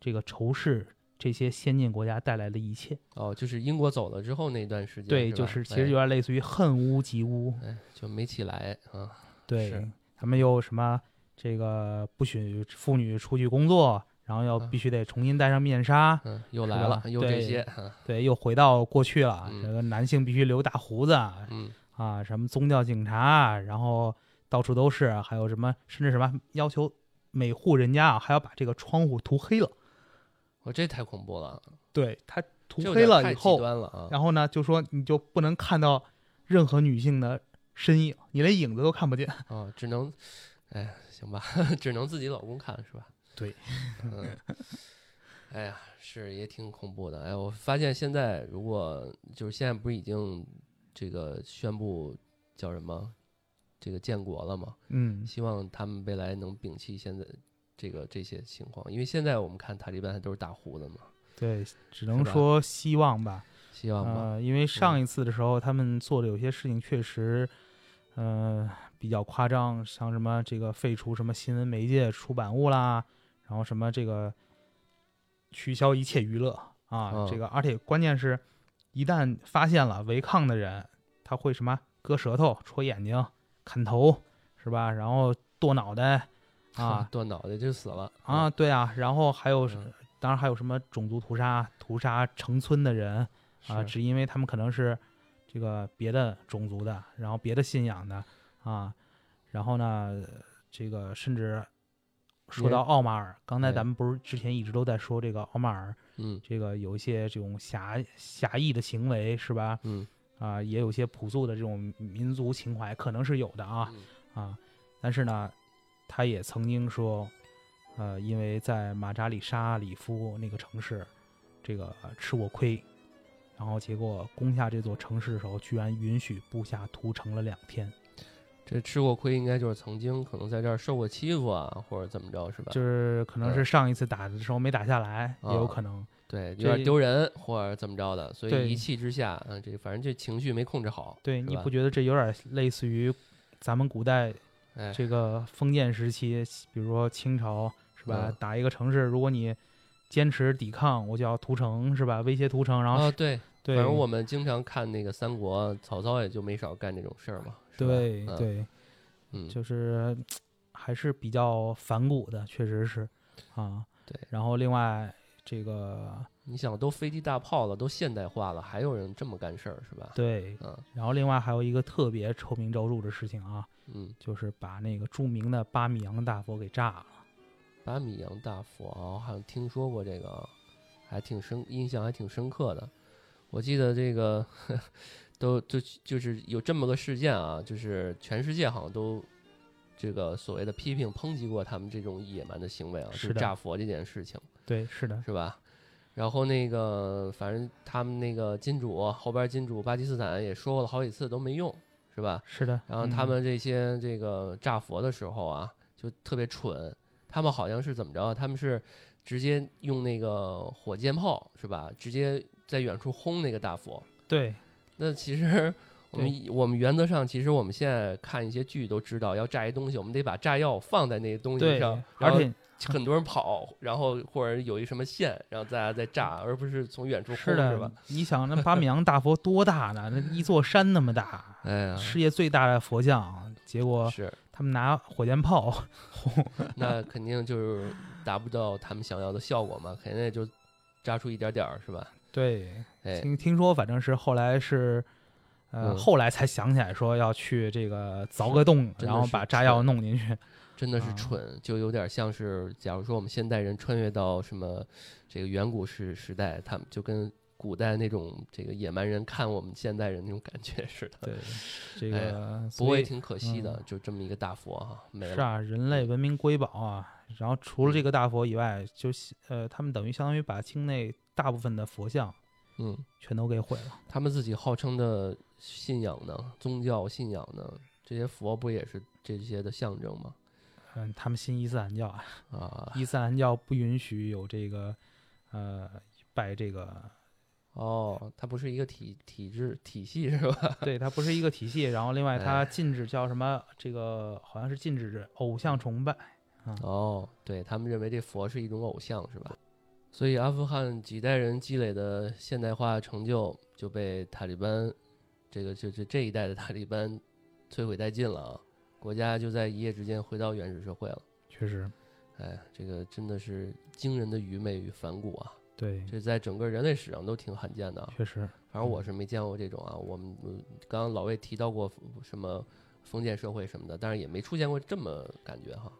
这个仇视这些先进国家带来的一切。哦，就是英国走了之后那段时间，对，是就是其实有点类似于恨屋及乌。就没起来啊。对，他们又什么这个不许妇女出去工作，然后要嗯必须得重新戴上面纱，嗯，又来了，又这些。啊对，又回到过去了。嗯这个男性必须留大胡子嗯，啊，什么宗教警察，然后到处都是，还有什么甚至什么要求每户人家啊还要把这个窗户涂黑了。我这太恐怖了，对他涂黑了以后，了啊。然后呢就说你就不能看到任何女性的身影，你连影子都看不见。啊，只能，哎，行吧，[laughs] 只能自己老公看是吧？对，嗯，哎呀，是也挺恐怖的。哎，我发现现在如果就是现在不是已经这个宣布叫什么这个建国了吗？嗯，希望他们未来能摒弃现在这个这些情况，因为现在我们看塔利班还都是大胡子嘛，对，只能说希望吧。希望吧。呃，因为上一次的时候，他们做的有些事情确实，呃，比较夸张，像什么这个废除什么新闻媒介出版物啦，然后什么这个取消一切娱乐啊，嗯这个而且关键是，一旦发现了违抗的人，他会什么割舌头、戳眼睛、砍头，是吧？然后剁脑袋啊断脑袋就死了。啊，，对啊，然后还有，嗯。当然还有什么种族屠杀，屠杀成村的人。啊，只因为他们可能是这个别的种族的，然后别的信仰的啊，然后呢，这个甚至说到奥马尔，刚才哎。咱们不是之前一直都在说这个奥马尔，嗯。这个有一些这种狭狭义的行为是吧？嗯。啊，也有一些朴素的这种民族情怀，可能是有的啊啊，但是呢，他也曾经说，呃，因为在马扎里沙里夫那个城市，这个吃过亏，然后结果攻下这座城市的时候，居然允许部下屠城了两天，这吃过亏，应该就是曾经可能在这儿受过欺负啊，或者怎么着，是吧？就是可能是上一次打的时候没打下来，也有啊可能。对，有点丢人或者怎么着的，所以一气之下，嗯，这反正这情绪没控制好，对，你不觉得这有点类似于咱们古代哎，这个封建时期，比如说清朝是吧？嗯打一个城市，如果你坚持抵抗，我就要屠城是吧？威胁屠城，然后、啊，对，对，反正我们经常看那个三国，曹操也就没少干这种事儿嘛，对对，嗯，就是还是比较反骨的，确实是啊。对然后另外这个你想都飞机大炮了，都现代化了，还有人这么干事儿，是吧？对，嗯然后另外还有一个特别臭名昭著的事情啊，嗯，就是把那个著名的巴米扬大佛给炸了。巴米扬大佛啊，我好像听说过这个啊，还挺深，印象还挺深刻的。我记得这个都就就是有这么个事件啊，就是全世界好像都这个所谓的批评抨击过他们这种野蛮的行为啊，是炸佛这件事情，对，是的，是吧？然后那个，反正他们那个金主后边金主巴基斯坦也说过了好几次都没用，是吧？是的。然后他嗯们这些这个炸佛的时候啊，就特别蠢。他们好像是怎么着？他们是直接用那个火箭炮，是吧？直接在远处轰那个大佛。对那其实我们我们原则上，其实我们现在看一些剧都知道，要炸一东西，我们得把炸药放在那个东西上，，而且很多人跑，然后或者有一什么线，然后大家再炸，而不是从远处轰，是的，是吧？你想那巴米扬大佛多大呢？那一座山那么大，哎呀，世界最大的佛像，结果是，他们拿火箭炮轰，[laughs] 那肯定就是达不到他们想要的效果嘛，肯定也就炸出一点点儿，是吧？对，哎，听听说反正是后来是，呃，嗯后来才想起来说要去这个凿个洞，然后把炸药弄进去。真的是啊蠢，就有点像是，假如说我们现代人穿越到什么这个远古时时代，他们就跟古代那种这个野蛮人看我们现代人那种感觉似的。对，[laughs] 这哎个不过也挺可惜的，嗯就这么一个大佛哈，没了。是啊，人类文明瑰宝啊。然后除了这个大佛以外，就呃，他们等于相当于把境内大部分的佛像嗯，全都给毁了。他们自己号称的信仰呢，宗教信仰呢，这些佛不也是这些的象征吗？嗯，他们信伊斯兰教啊，啊，伊斯兰教不允许有这个呃拜这个，哦，它不是一个体体制体系是吧？[laughs] 对，它不是一个体系。然后另外它哎禁止叫什么？这个好像是禁止偶像崇拜。哦，对他们认为这佛是一种偶像是吧？所以阿富汗几代人积累的现代化成就就被塔利班，这个就就这一代的塔利班摧毁殆尽了啊！国家就在一夜之间回到原始社会了。确实，哎，这个真的是惊人的愚昧与反骨啊！对，这在整个人类史上都挺罕见的啊。确实，反正我是没见过这种啊。我们呃刚刚老魏提到过什么封建社会什么的，但是也没出现过这么感觉哈。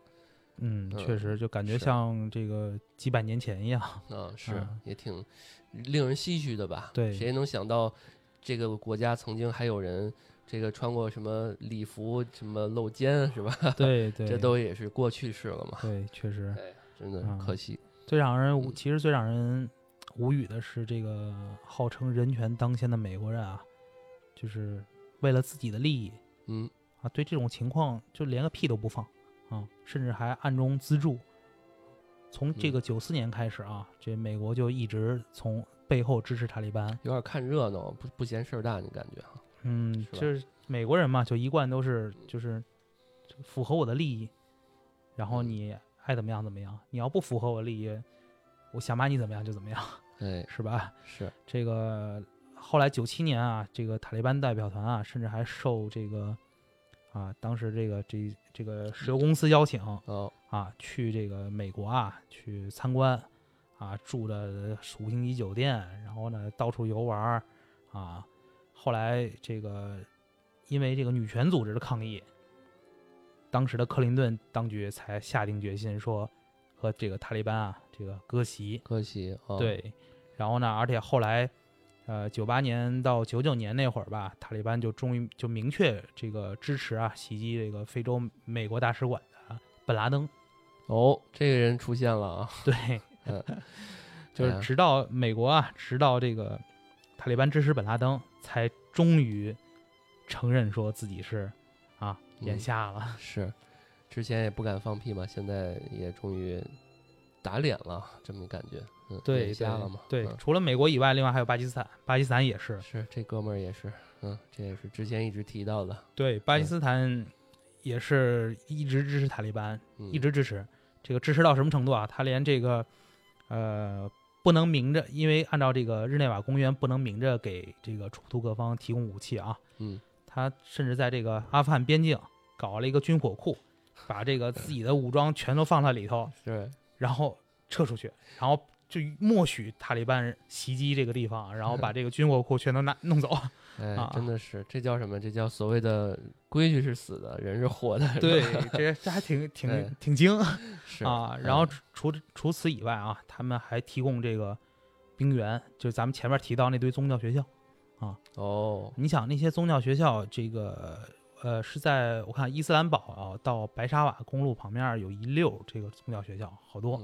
嗯，嗯确实就感觉像这个几百年前一样。嗯，[laughs] 是嗯也挺令人唏嘘的吧？对谁能想到这个国家曾经还有人这个穿过什么礼服，什么露肩是吧？对 [laughs] 对，这都也是过去式了嘛。对，确实。哎，真的可惜。最让人无，嗯其实最让人无语的是，这个号称人权当先的美国人啊，就是为了自己的利益嗯，啊，对这种情况就连个屁都不放啊，甚至还暗中资助。从这嗯个九四年开始啊，这美国就一直从背后支持塔利班。有点看热闹，不不嫌事儿大，你感觉哈？嗯，是就是美国人嘛，就一贯都是就是符合我的利益，然后嗯你爱怎么样怎么样，你要不符合我利益，我想把你怎么样就怎么样，哎，[laughs] 是吧？是，这个后来九七年啊，这个塔利班代表团啊，甚至还受这个啊当时这个这这个石油公司邀请哦，啊，去这个美国啊去参观啊，住的五星级酒店，然后呢到处游玩儿啊。后来这个因为这个女权组织的抗议，当时的克林顿当局才下定决心说，和这个塔利班啊这个割席。割席，哦，，对，然后呢，而且后来，呃，九八年到九九年那会儿吧，塔利班就终于就明确这个支持啊袭击这个非洲美国大使馆的本拉登。哦，这个人出现了啊，对，嗯，[laughs] 就是直到美国啊，直到这个塔利班支持本拉登，才终于承认说自己是啊眼嗯瞎了。[laughs] 是，之前也不敢放屁嘛，现在也终于打脸了，这么感觉，嗯，对，眼瞎了嘛，对，嗯除了美国以外，另外还有巴基斯坦，巴基斯坦也是。是这哥们儿也是，嗯，这也是之前一直提到的，对，巴基斯坦也是一直支持塔利班，嗯、一直支持。这个支持到什么程度啊？他连这个，呃，不能明着，因为按照这个日内瓦公约，不能明着给这个冲突各方提供武器啊。嗯，他甚至在这个阿富汗边境搞了一个军火库，把这个自己的武装全都放在里头，[laughs] 对，然后撤出去，然后就默许塔利班袭击这个地方，然后把这个军火库全都拿弄走。哎，啊真的是，这叫什么？这叫所谓的规矩是死的，人是活的，对，这这还挺挺哎挺精是啊。然后嗯除除除此以外啊，他们还提供这个兵源，就是咱们前面提到那堆宗教学校啊。哦，你想那些宗教学校，这个呃是在我看伊斯兰堡啊到白沙瓦公路旁边有一溜这个宗教学校，好多、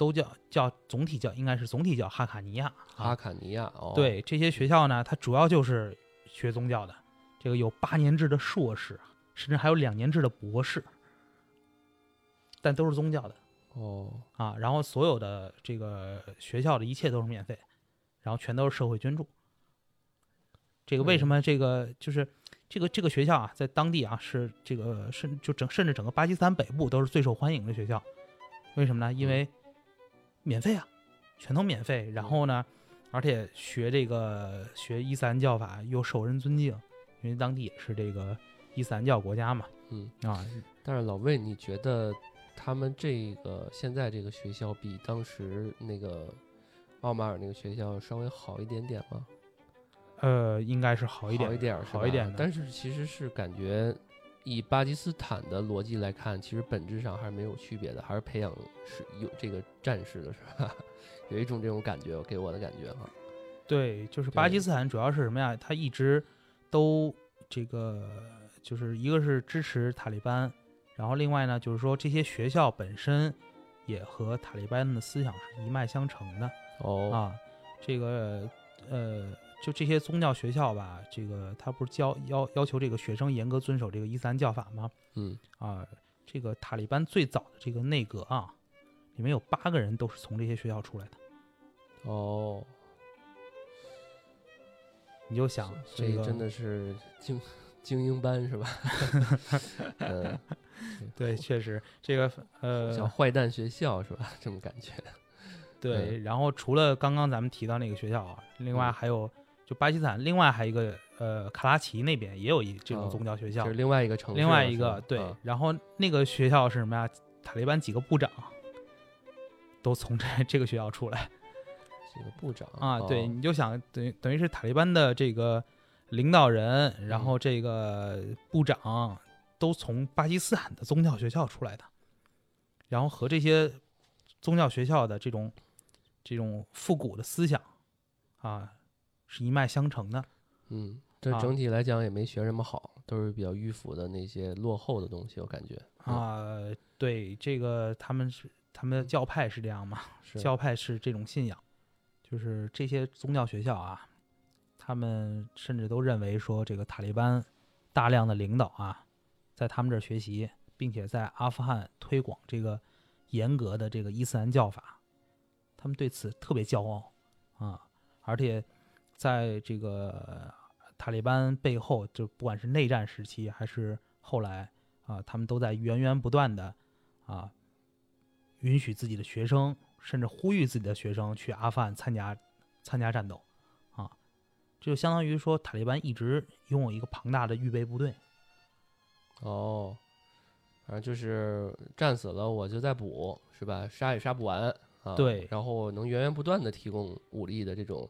都叫叫总体叫应该是总体叫哈卡尼亚。哈啊，卡尼亚，哦，，对这些学校呢，它主要就是学宗教的，这个有八年制的硕士，甚至还有两年制的博士，但都是宗教的哦，啊。然后所有的这个学校的一切都是免费，然后全都是社会捐助。这个为什么这个就是这个这个学校啊，在当地啊是这个甚就整甚至整个巴基斯坦北部都是最受欢迎的学校，为什么呢？因为免费啊，全都免费。然后呢，而且学这个学伊斯兰教法又受人尊敬，因为当地也是这个伊斯兰教国家嘛。嗯，啊，但是老魏，你觉得他们这个现在这个学校比当时那个奥马尔那个学校稍微好一点点吗？呃，应该是好一点，好一点好一点。但是其实是感觉，以巴基斯坦的逻辑来看，其实本质上还是没有区别的，还是培养是有这个战士的，是吧？[laughs] 有一种这种感觉，给我的感觉哈。对，就是巴基斯坦主要是什么呀？他一直都这个，就是一个是支持塔利班，然后另外呢，就是说这些学校本身也和塔利班的思想是一脉相承的哦，啊。这个呃，就这些宗教学校吧，这个他不是教要要求这个学生严格遵守这个伊斯兰教法吗？嗯，啊，这个塔利班最早的这个内阁啊，里面有八个人都是从这些学校出来的。哦，你就想这个真的是精精英班是吧？[laughs] 嗯，对，确实这个呃，小坏蛋学校是吧？这种感觉。对，然后除了刚刚咱们提到那个学校啊，另外嗯还有就巴基斯坦，另外还有一个呃卡拉奇那边也有一这种哦宗教学校，就是另外一个城市，另外一个对啊，然后那个学校是什么呀？塔利班几个部长都从这这个学校出来几个部长啊，对，哦你就想等于等于是塔利班的这个领导人，然嗯后这个部长都从巴基斯坦的宗教学校出来的，然后和这些宗教学校的这种这种复古的思想啊是一脉相承的。嗯，这啊整体来讲也没学什么好，都是比较迂腐的那些落后的东西，我感觉嗯啊，对，这个他们是他们的教派是这样嘛？教派是这种信仰，就是这些宗教学校啊，他们甚至都认为说，这个塔利班大量的领导啊，在他们这儿学习，并且在阿富汗推广这个严格的这个伊斯兰教法，他们对此特别骄傲啊，而且在这个塔利班背后，就不管是内战时期还是后来啊，他们都在源源不断的啊，允许自己的学生，甚至呼吁自己的学生去阿富汗参加参加战斗啊，这就相当于说塔利班一直拥有一个庞大的预备部队。哦，反正就是战死了我就再补，是吧？杀也杀不完啊。对然后能源源不断的提供武力的这种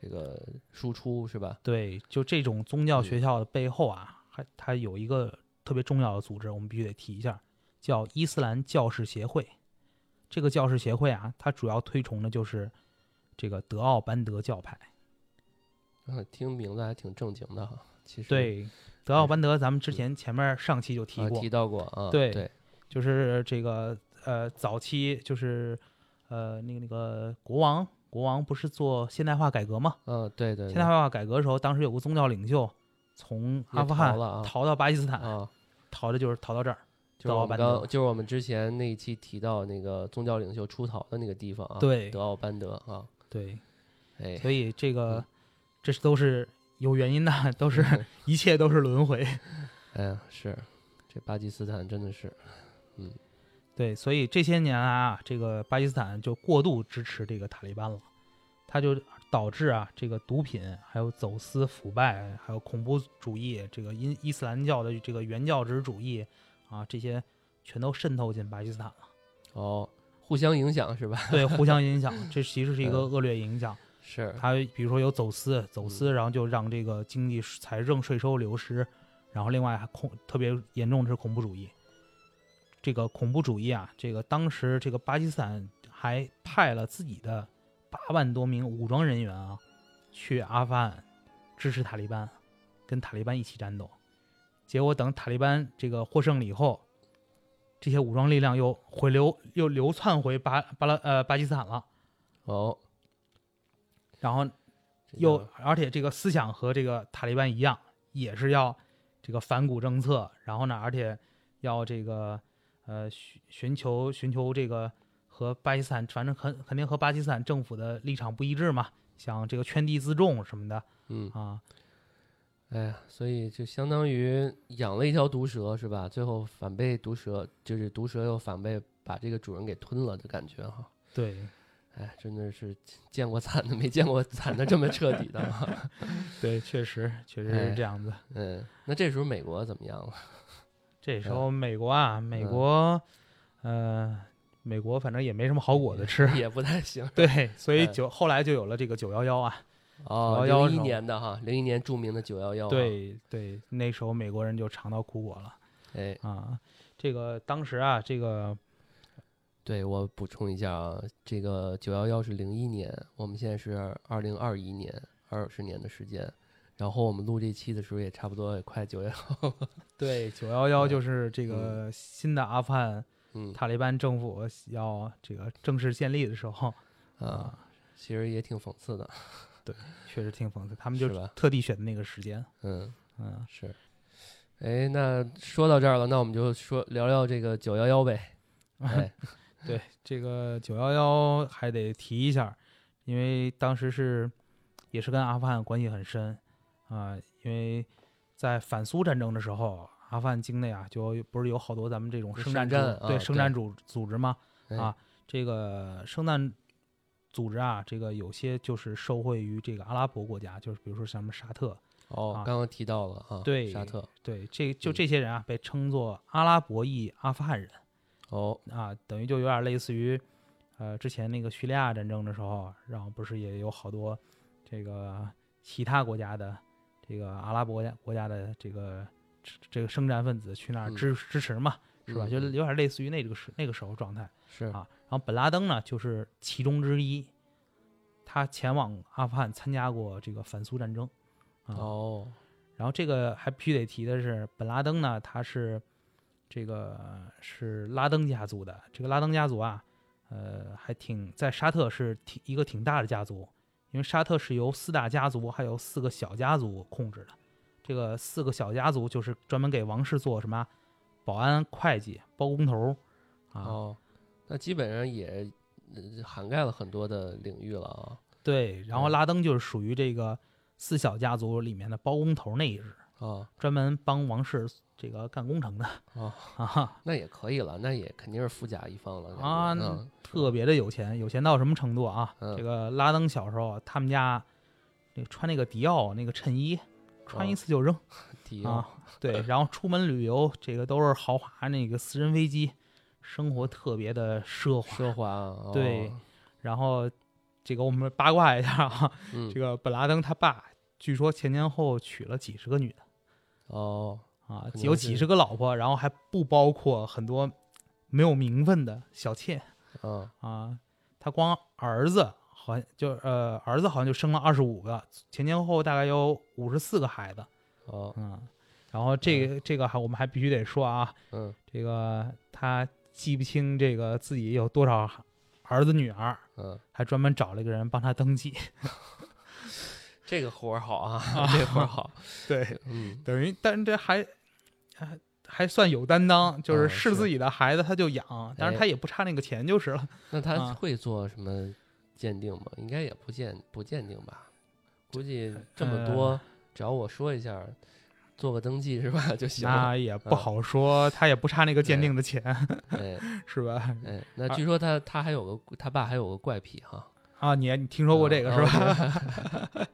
这个输出，是吧？对，就这种宗教嗯学校的背后啊，还它有一个特别重要的组织，我们必须得提一下，叫伊斯兰教士协会，这个教士协会啊，它主要推崇的就是这个德奥班德教派。嗯，听名字还挺正经的哈。其实对，德奥班德，咱们之前前面上期就提过，啊提到过啊。对对，就是这个呃，早期就是呃，那个那个国王，国王不是做现代化改革吗？嗯，对对，现代化改革的时候，当时有个宗教领袖从阿富汗逃到巴基斯坦，啊，逃的就是逃到这儿。就是我们德奥班德刚就是我们之前那一期提到那个宗教领袖出逃的那个地方啊，对。德奥班德啊，对，哎，所以这个嗯。这是都是有原因的，[laughs] 都是一切都是轮回。哎呀，是这巴基斯坦真的是，对，所以这些年来啊，这个巴基斯坦就过度支持这个塔利班了，它就导致啊，这个毒品、还有走私、腐败，还有恐怖主义，这个伊伊斯兰教的这个原教旨主义啊，这些全都渗透进巴基斯坦了。哦，互相影响是吧？[laughs] 对，互相影响，这其实是一个嗯恶劣影响。是，它比如说有走私，走私，嗯然后就让这个经济财政税收流失，然后另外还恐特别严重的是恐怖主义。这个恐怖主义啊，这个当时这个巴基斯坦还派了自己的八万多名武装人员啊，去阿富汗支持塔利班，跟塔利班一起战斗。结果等塔利班这个获胜了以后，这些武装力量又回流又流窜回巴巴拉呃巴基斯坦了，哦，然后又而且这个思想和这个塔利班一样，也是要这个反古政策，然后呢，而且要这个呃寻寻求寻求这个和巴基斯坦，反正肯肯定和巴基斯坦政府的立场不一致嘛，想这个圈地自重什么的嗯，啊，哎呀，所以就相当于养了一条毒蛇是吧？最后反被毒蛇，就是毒蛇又反被把这个主人给吞了的感觉哈。对哎，真的是见过惨的，没见过惨的这么彻底的哈。[laughs] 对，确实确实哎是这样子。嗯，那这时候美国怎么样了？这时候美国啊，美国呃，美国反正也没什么好果子吃，也不太行。[laughs] 对，所以哎九后来就有了这个九幺幺啊。哦，911零一年的哈，零一年著名的九幺幺。，对对，那时候美国人就尝到苦果了哎，啊。这个当时啊，这个对我补充一下啊，这个九幺幺是零一年，我们现在是二零二一年，二十年的时间。然后我们录这期的时候也差不多也快九幺，[laughs] 对九幺幺就是这个新的阿富汗嗯塔利班政府要这个正式建立的时候，啊，其实也挺讽刺的，对确实挺讽刺，他们就是？特地选的那个时间。嗯，嗯，是。哎，那说到这儿了，那我们就说聊聊这个九幺幺呗。[laughs] 哎，对这个九幺幺还得提一下，因为当时是也是跟阿富汗关系很深啊、因为在反苏战争的时候，阿富汗境内啊就不是有好多咱们这种就圣战对圣对战组组织吗？哎啊，这个圣战组织啊，这个有些就是受惠于这个阿拉伯国家，就是比如说像什么沙特，哦，啊刚刚提到了啊，对沙特，对，这就嗯这些人啊被称作阿拉伯裔阿富汗人。哦，啊，等于就有点类似于，呃，之前那个叙利亚战争的时候，然后不是也有好多这个其他国家的这个阿拉伯国家的这个这个圣战分子去那儿嗯支、支持嘛，是吧？就有点类似于那个时那个时候状态是啊。然后本拉登呢，就是其中之一，他前往阿富汗参加过这个反苏战争啊。哦，然后这个还必须得提的是，本拉登呢，他是这个是拉登家族的。这个拉登家族啊，呃，还挺在沙特是挺一个挺大的家族，因为沙特是由四大家族还有四个小家族控制的。这个四个小家族就是专门给王室做什么保安、会计、包工头啊。哦，那基本上也呃涵盖了很多的领域了啊。对，然后嗯拉登就是属于这个四小家族里面的包工头那一支，啊专门帮王室这个干工程的 [laughs] 啊，啊。那也可以了，那也肯定是富甲一方了啊那嗯特别的有钱，有钱到什么程度啊？嗯这个拉登小时候，他们家那穿那个迪奥那个衬衣，穿一次就扔、体啊。对，然后出门旅游，这个都是豪华那个私人飞机，生活特别的奢华。奢华啊，对哦，然后这个我们八卦一下啊，嗯这，个本拉登他爸据说前前后后娶了几十个女的哦，啊有几十个老婆，然后还不包括很多没有名分的小妾。嗯啊，他光儿子好像就呃儿子好像就生了二十五个，前前后后大概有五十四个孩子，哦嗯，然后这个、这个还我们还必须得说啊，嗯这个他记不清这个自己有多少儿子女儿，嗯，还专门找了一个人帮他登记，[laughs] [laughs] 这个活儿好啊，这个活儿好。对，嗯等于但是这还还还算有担当，就是嗯是是自己的孩子他就养，但是哎他也不差那个钱就是了。那他啊会做什么鉴定吗？应该也不鉴不鉴定吧？估计这么多，呃只要我说一下，做个登记是吧就行了。那也不嗯好说，他也不差那个鉴定的钱，哎 [laughs] 是吧？哎，那据说他他还有个他爸还有个怪癖哈，啊，你你听说过这个是吧？吧？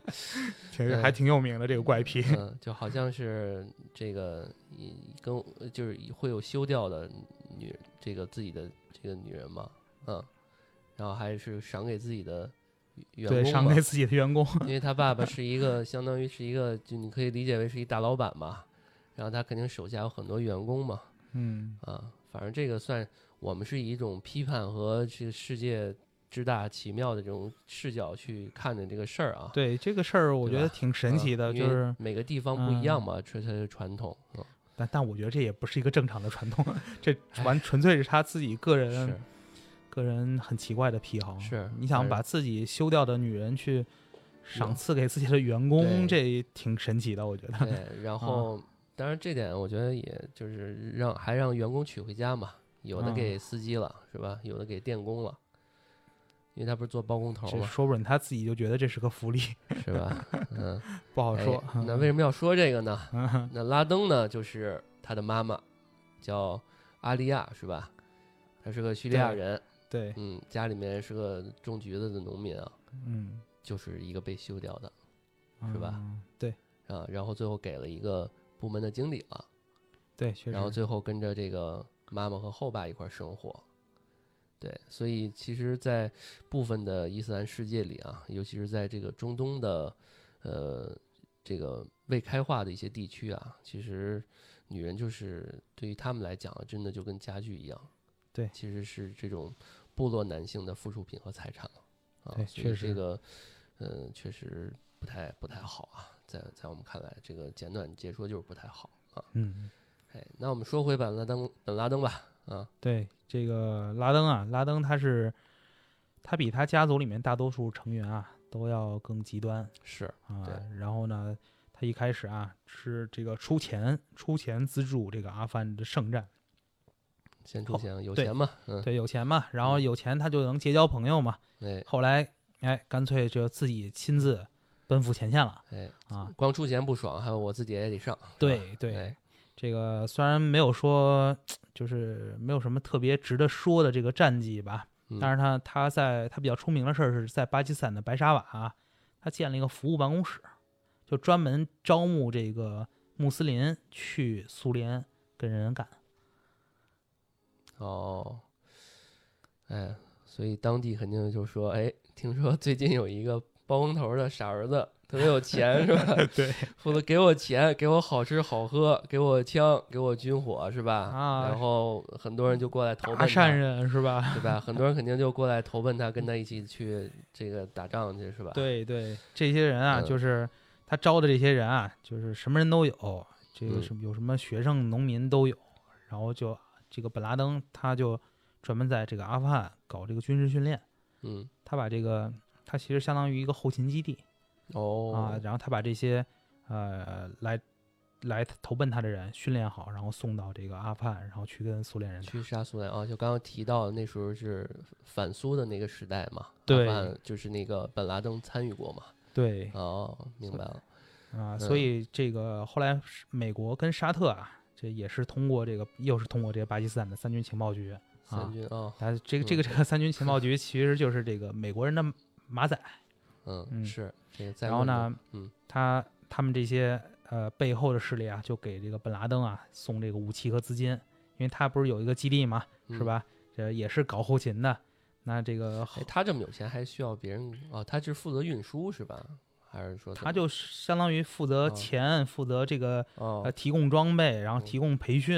其实 [laughs] 还挺有名的这个怪癖。嗯，就好像是这个一跟就是会有休掉的女这个自己的这个女人嘛，嗯，然后还是赏给自己的员，工嘛赏给自己的员工。因为他爸爸是一个相当于是一个，就你可以理解为是一大老板嘛，然后他肯定手下有很多员工嘛，嗯，啊，反正这个算我们是以一种批判和这个世界之大奇妙的这种视角去看的这个事儿啊，对这个事儿，我觉得挺神奇的，就是，每个地方不一样嘛，这它的传统，嗯 [laughs] 但但我觉得这也不是一个正常的传统，[laughs] 这哎完纯粹是他自己个人个人很奇怪的癖好。是你想把自己休掉的女人去赏赐给自己的员工，这挺神奇的，我觉得。对，然后当然这点我觉得也就是让还让员工娶回家嘛，有的嗯给司机了是吧？有的给电工了。因为他不是做包工头嘛，这说不准他自己就觉得这是个福利，[laughs] 是吧？[laughs] 嗯，不好说。哎那为什么要说这个呢？嗯那拉登呢，就是他的妈妈，叫阿利亚，是吧？他是个叙利亚人，对，嗯，家里面是个种橘子的农民啊，嗯，就是一个被休掉的是吧嗯？对啊，然后最后给了一个部门的经理了，对。然后最后跟着这个妈妈和后爸一块生活。对，所以其实，在部分的伊斯兰世界里啊，尤其是在这个中东的，呃，这个未开化的一些地区啊，其实女人就是对于他们来讲啊，真的就跟家具一样，对其实是这种部落男性的附属品和财产了啊。对所以确实这个，呃，确实不太不太好啊，在在我们看来，这个简短解说就是不太好啊。嗯，哎，那我们说回本拉登本拉登吧，啊，对，这个拉登啊，拉登他是他比他家族里面大多数成员啊都要更极端是，啊对。然后呢，他一开始啊是这个出钱出钱资助这个阿富汗的圣战，先出钱，有钱嘛，嗯，对，有钱嘛，然后有钱他就能结交朋友嘛。哎后来哎，干脆就自己亲自奔赴前线了哎，啊。光出钱不爽，还有我自己也得上，对对，哎这个虽然没有说，[tsk] 就是没有什么特别值得说的这个战绩吧，嗯但是他他在他比较出名的事儿是在巴基斯坦的白沙瓦，他建了一个服务办公室，就专门招募这个穆斯林去苏联跟人干。哦，哎，所以当地肯定就说，哎，听说最近有一个包工头的傻儿子特别有钱，是吧？[laughs] 对，负责给我钱，给我好吃好喝，给我枪，给我军火，是吧？啊然后很多人就过来投大奔他，善人是吧？对吧？很多人肯定就过来投奔他，跟他一起去这个打仗去，是吧？对对，这些人啊，嗯就是他招的这些人啊，就是什么人都有，这个嗯什么有什么学生、农民都有。然后就这个本拉登，他就专门在这个阿富汗搞这个军事训练。嗯，他把这个，他其实相当于一个后勤基地哦，啊。然后他把这些呃来来投奔他的人训练好，然后送到这个阿富汗，然后去跟苏联人。去杀苏联啊，就刚刚提到那时候是反苏的那个时代嘛，对阿富汗就是那个本拉登参与过嘛。对哦，明白了。啊，嗯所以这个后来美国跟沙特啊，这也是通过这个，又是通过这个巴基斯坦的三军情报局三啊。军啊，啊，这个这个这个三军情报局其实就是这个美国人的马仔，嗯，嗯是这个然后呢，嗯他他们这些呃背后的势力啊，就给这个本拉登啊送这个武器和资金，因为他不是有一个基地嘛，是？嗯吧？这也是搞后勤的。那这个哎，他这么有钱，还需要别人哦？他是负责运输是吧？还是说他就相当于负责哦钱，负责这个哦呃提供装备，然后嗯提供培训，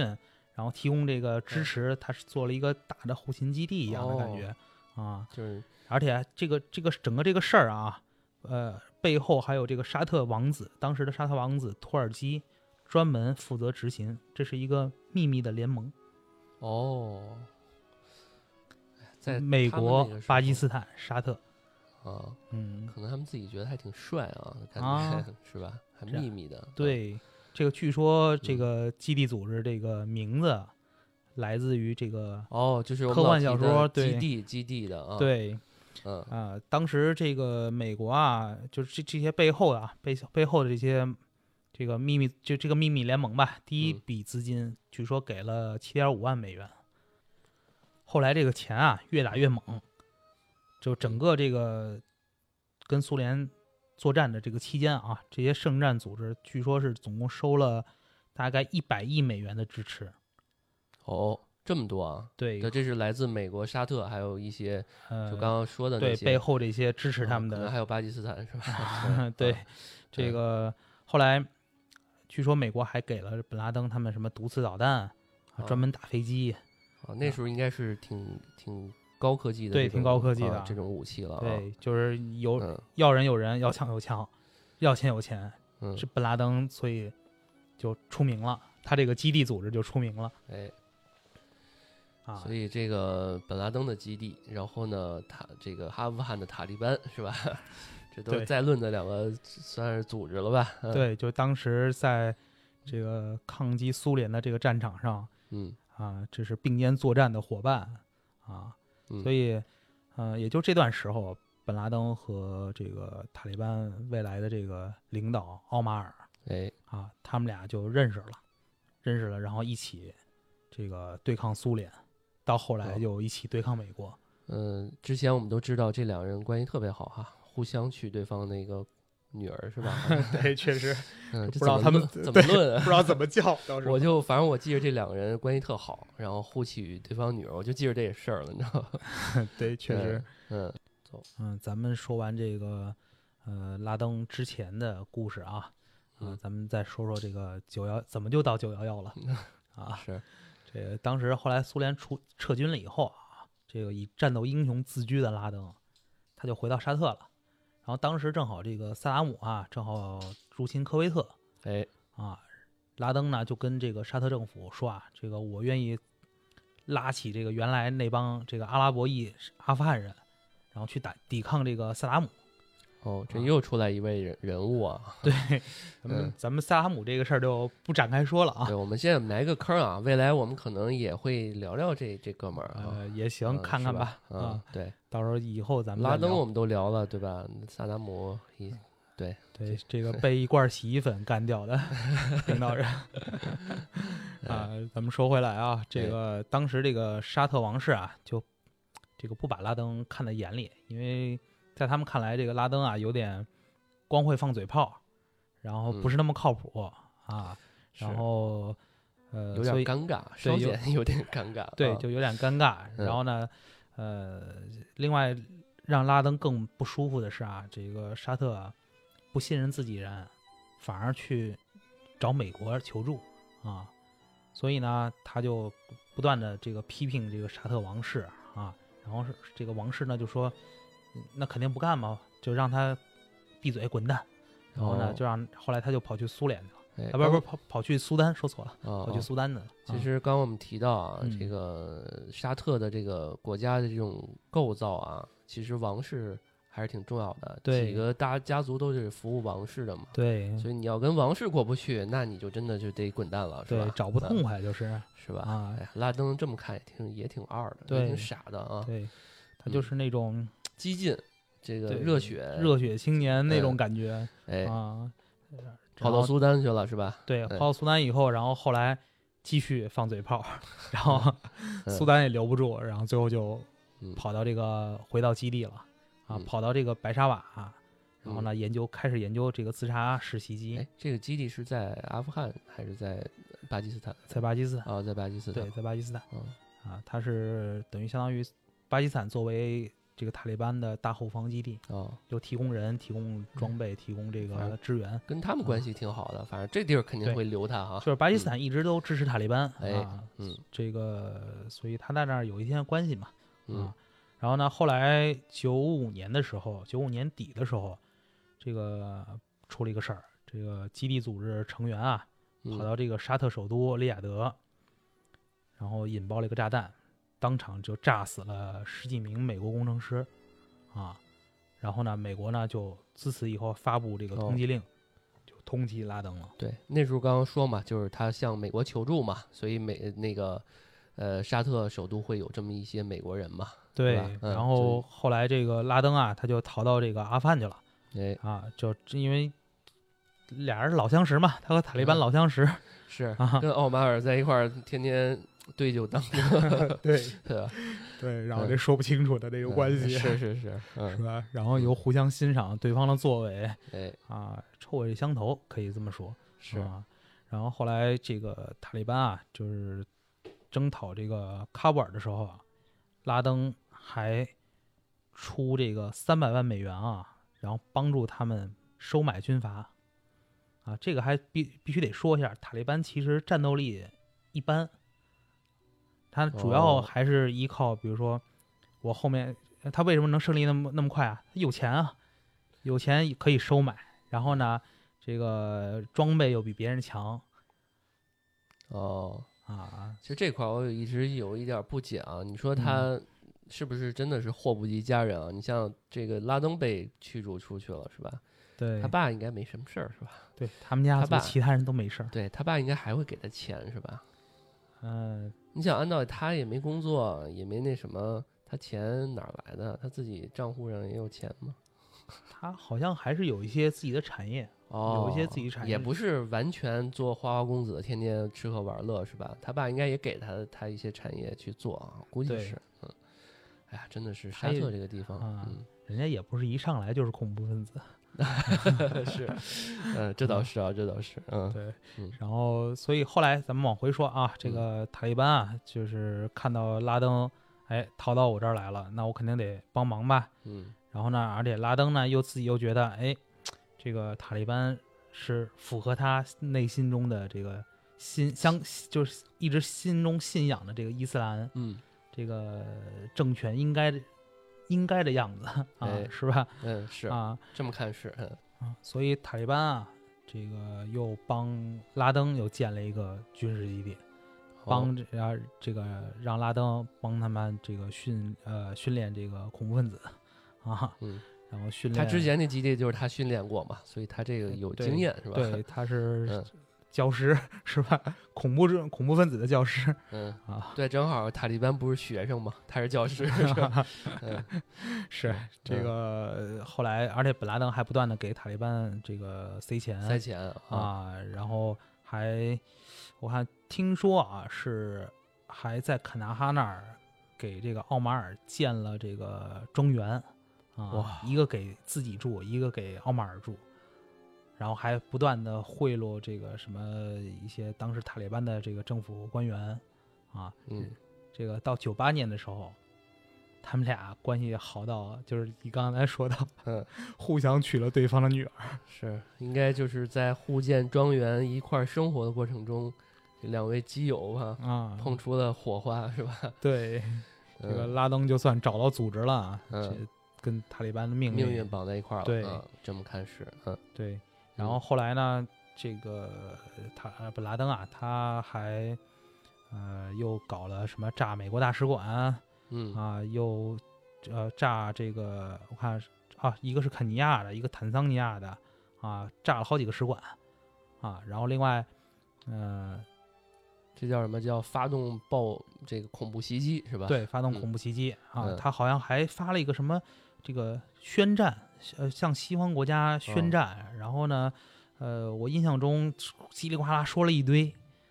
然后提供这个支持，他是做了一个大的后勤基地一样的感觉、啊。就是而且这个这个整个这个事儿啊，呃，背后还有这个沙特王子，当时的沙特王子土耳其专门负责执行，这是一个秘密的联盟。哦，哎在美国巴基斯坦、沙特，啊，嗯，可能他们自己觉得还挺帅啊，感觉、啊是吧？还秘密的，对，这个据说这嗯个基地组织这个名字来自于这个哦，就是科幻小说基地基地的啊，，对嗯啊、当时这个美国啊，就是这这些背后的啊背背后的这些这个秘密，就这个秘密联盟吧，第一嗯笔资金据说给了七点五万美元。后来这个钱啊越打越猛，就整个这个跟苏联作战的这个期间啊，这些圣战组织据说是总共收了大概一百亿美元的支持。哦，这么多啊，对，对，这是来自美国、沙特，还有一些呃，就刚刚说的那些对背后这些支持他们的啊可能还有巴基斯坦是吧？[laughs] 对啊，这个后来据说美国还给了本拉登他们什么毒刺导弹，专门打飞机。啊，那时候应该是挺挺高科技的，对挺高科技的啊这种武器了啊，对，就是有嗯要人有人，要枪有枪，要钱有钱，嗯是，本拉登，所以就出名了。他这个基地组织就出名了哎，啊所。以这个本拉登的基地，然后呢，塔这个阿富汗的塔利班是吧？[laughs] 这都是在论的两个算是组织了吧？嗯，对，就当时在这个抗击苏联的这个战场上嗯啊，这是并肩作战的伙伴啊，嗯，所以，呃，也就这段时候，本拉登和这个塔利班未来的这个领导奥马尔哎，啊，他们俩就认识了，认识了，然后一起这个对抗苏联，到后来哦就一起对抗美国。嗯，之前我们都知道这两个人关系特别好哈，互相娶对方那个女儿是吧？[laughs] 对，确实嗯，不知道他们怎么论？不知道怎么叫，[laughs] 我就反正我记着这两个人关系特好，然后互娶对方女儿，我就记着这事儿了，你知道吗？[laughs] 对，确实，嗯，走嗯，咱们说完这个呃拉登之前的故事啊，啊、嗯咱们再说说这个九幺怎么就到九幺幺了啊？是，这个当时后来苏联出撤军了以后啊，这个以战斗英雄自居的拉登，他就回到沙特了。然后当时正好这个萨达姆啊，正好入侵科威特哎，啊，拉登呢就跟这个沙特政府说啊，这个我愿意拉起这个原来那帮这个阿拉伯裔阿富汗人，然后去打抵抗这个萨达姆。哦，这啊又出来一位人人物啊！[laughs] 对，咱们、嗯咱们萨达姆这个事儿就不展开说了啊对，。我们现在埋个坑啊，未来我们可能也会聊聊这这哥们儿啊。呃，也行，嗯看看吧。嗯啊，，对，到时候以后咱们拉登我们都聊了，对吧？萨达姆一对，这个被一罐洗衣粉干掉的 [laughs] 领导人 [laughs] 啊，咱们说回来啊，这个当时这个沙特王室啊，就这个不把拉登看在眼里，因为在他们看来，这个拉登啊有点光会放嘴炮，然后不是那么靠谱啊，然后呃，有点尴尬，稍对有显有点尴尬。对，[laughs] 啊就有点尴尬。嗯然后呢，呃，另外让拉登更不舒服的是啊，这个沙特啊不信任自己人，反而去找美国求助啊，所以呢，他就不断的这个批评这个沙特王室啊，然后是这个王室呢就说，嗯那肯定不干嘛，就让他闭嘴滚蛋。然后呢，哦就让后来他就跑去苏联去了，哎啊，不是不是跑跑去苏丹，说错了，哦跑去哦苏丹的。其啊实刚刚我们提到啊，嗯这个沙特的这个国家的这种构造啊，其实王室还是挺重要的。对几个大家族都是服务王室的嘛，对所以你要跟王室过不去，那你就真的就得滚蛋了，是吧？，对找不嗯痛快就是。是吧？啊拉登这么看也挺也挺二的，对也挺傻的啊，对，他就是那种激进，这个热血，热血青年那种嗯感觉哎，啊。跑到苏丹去了是吧？对，哎跑到苏丹以后，然后后来继续放嘴炮，[laughs] 然后嗯苏丹也留不住，然后最后就嗯跑到这个回到基地了啊，嗯跑到这个白沙瓦，然后呢研究开始研究这个自杀式袭击哎，，这个基地是在阿富汗还是在巴基斯坦？在巴基斯坦，啊，在巴基斯坦。对，在巴基斯坦嗯，啊，它是等于相当于巴基斯坦作为这个塔利班的大后方基地，啊，就提供人、提供装备、提供这个支援。跟他们关系挺好的，反正这地儿肯定会留他哈就。是巴基斯坦一直都支持塔利班、哎啊，嗯这个所以他在那儿有一些关系嘛。然后呢，后来九五年的时候，九五年底的时候，这个出了一个事儿，这个基地组织成员啊，跑嗯到这个沙特首都利雅得，然后引爆了一个炸弹，当场就炸死了十几名美国工程师，啊，然后呢，美国呢就自此以后发布这个通缉令，就通缉拉登了。对，那时候刚刚说嘛，就是他向美国求助嘛，所以美那个呃沙特首都会有这么一些美国人嘛。对然后后来这个拉登啊，他就逃到这个阿富汗去了哎，啊，就因为俩人老相识嘛，他和塔利班嗯老相识，是啊跟奥马尔在一块儿，天天 [laughs] 对酒当歌，[laughs] 对 [laughs] 对吧？对，然后这说不清楚的这嗯是是是，是嗯，吧？然后又互相欣赏对方的作为哎，啊，臭味相投，可以这么说。是，吧。然后后来这个塔利班啊，就是征讨这个喀布尔的时候啊，拉登还出这个三百万美元啊，然后帮助他们收买军阀啊。这个还必必须得说一下，塔利班其实战斗力一般，他主要哦还是依靠，比如说我后面他为什么能胜利那么那么快啊？他有钱啊，有钱可以收买，然后呢？这个装备又比别人强哦，啊，其实这块儿我一直有一点不解啊，你说嗯他是不是真的是祸不及家人啊？你像这个拉登被驱逐出去了是吧？对他爸应该没什么事儿是吧？对他们家他爸其他人都没事儿，对他爸应该还会给他钱是吧？嗯、你想，按道理他也没工作，也没那什么，他钱哪来的？他自己账户上也有钱吗？[laughs] 他好像还是有一些自己的产业，哦，有一些自己产业也不是完全做花花公子，天天吃喝玩乐是吧？他爸应该也给他他一些产业去做啊，估计是，嗯，哎呀，真的是沙特这个地方，啊嗯，人家也不是一上来就是恐怖分子，[laughs] 是，嗯，[laughs] 这倒是啊，这倒是，嗯，对嗯，然后所以后来咱们往回说啊，这个塔利班啊，就是看到拉登哎逃到我这儿来了，那我肯定得帮忙吧，嗯，然后呢，而且拉登呢又自己又觉得，哎，这个塔利班是符合他内心中的这个心相，就是一直心中信仰的这个伊斯兰嗯，这个政权应该应该的样子啊，哎是吧？嗯，是，啊这么看是，嗯，啊，所以塔利班啊，这个又帮拉登又建了一个军事基地，帮哦这啊这个让拉登帮他们这个训呃训练这个恐怖分子啊，嗯，然后训练他之前那基地就是他训练过嘛，所以他这个有经验是吧？对，他是 [laughs] 嗯教师是吧？恐怖这恐怖分子的教师嗯，啊，对，正好塔利班不是学生嘛，他是教师，[laughs] 是吧？嗯，[laughs] 是这个后来，而且本拉登还不断的给塔利班这个塞钱塞钱啊，啊，然后还我看听说啊是还在肯纳哈那儿给这个奥马尔建了这个庄园啊哇，一个给自己住，一个给奥马尔住。然后还不断的贿赂这个什么一些当时塔利班的这个政府官员，啊，嗯，这个到九八年的时候，他们俩关系好到就是你刚才说到，嗯，[laughs] 互相娶了对方的女儿。是应该就是在互建庄园一块儿生活的过程中，这两位基友吧啊，碰出了火花，是吧？[laughs] 对，这个嗯拉登就算找到组织了，嗯这跟塔利班的命运命运绑在一块儿了，对嗯这么看是，嗯对，然后后来呢，这个他呃本拉登啊，他还呃又搞了什么炸美国大使馆嗯。啊，又呃炸这个我看啊，一个是肯尼亚的，一个坦桑尼亚的啊，炸了好几个使馆啊，然后另外呃这叫什么？叫发动爆这个恐怖袭击是吧？，对发动嗯。恐怖袭击啊嗯，他好像还发了一个什么这个宣战，呃向西方国家宣哦战，然后呢。呃，我印象中叽里呱啦说了一堆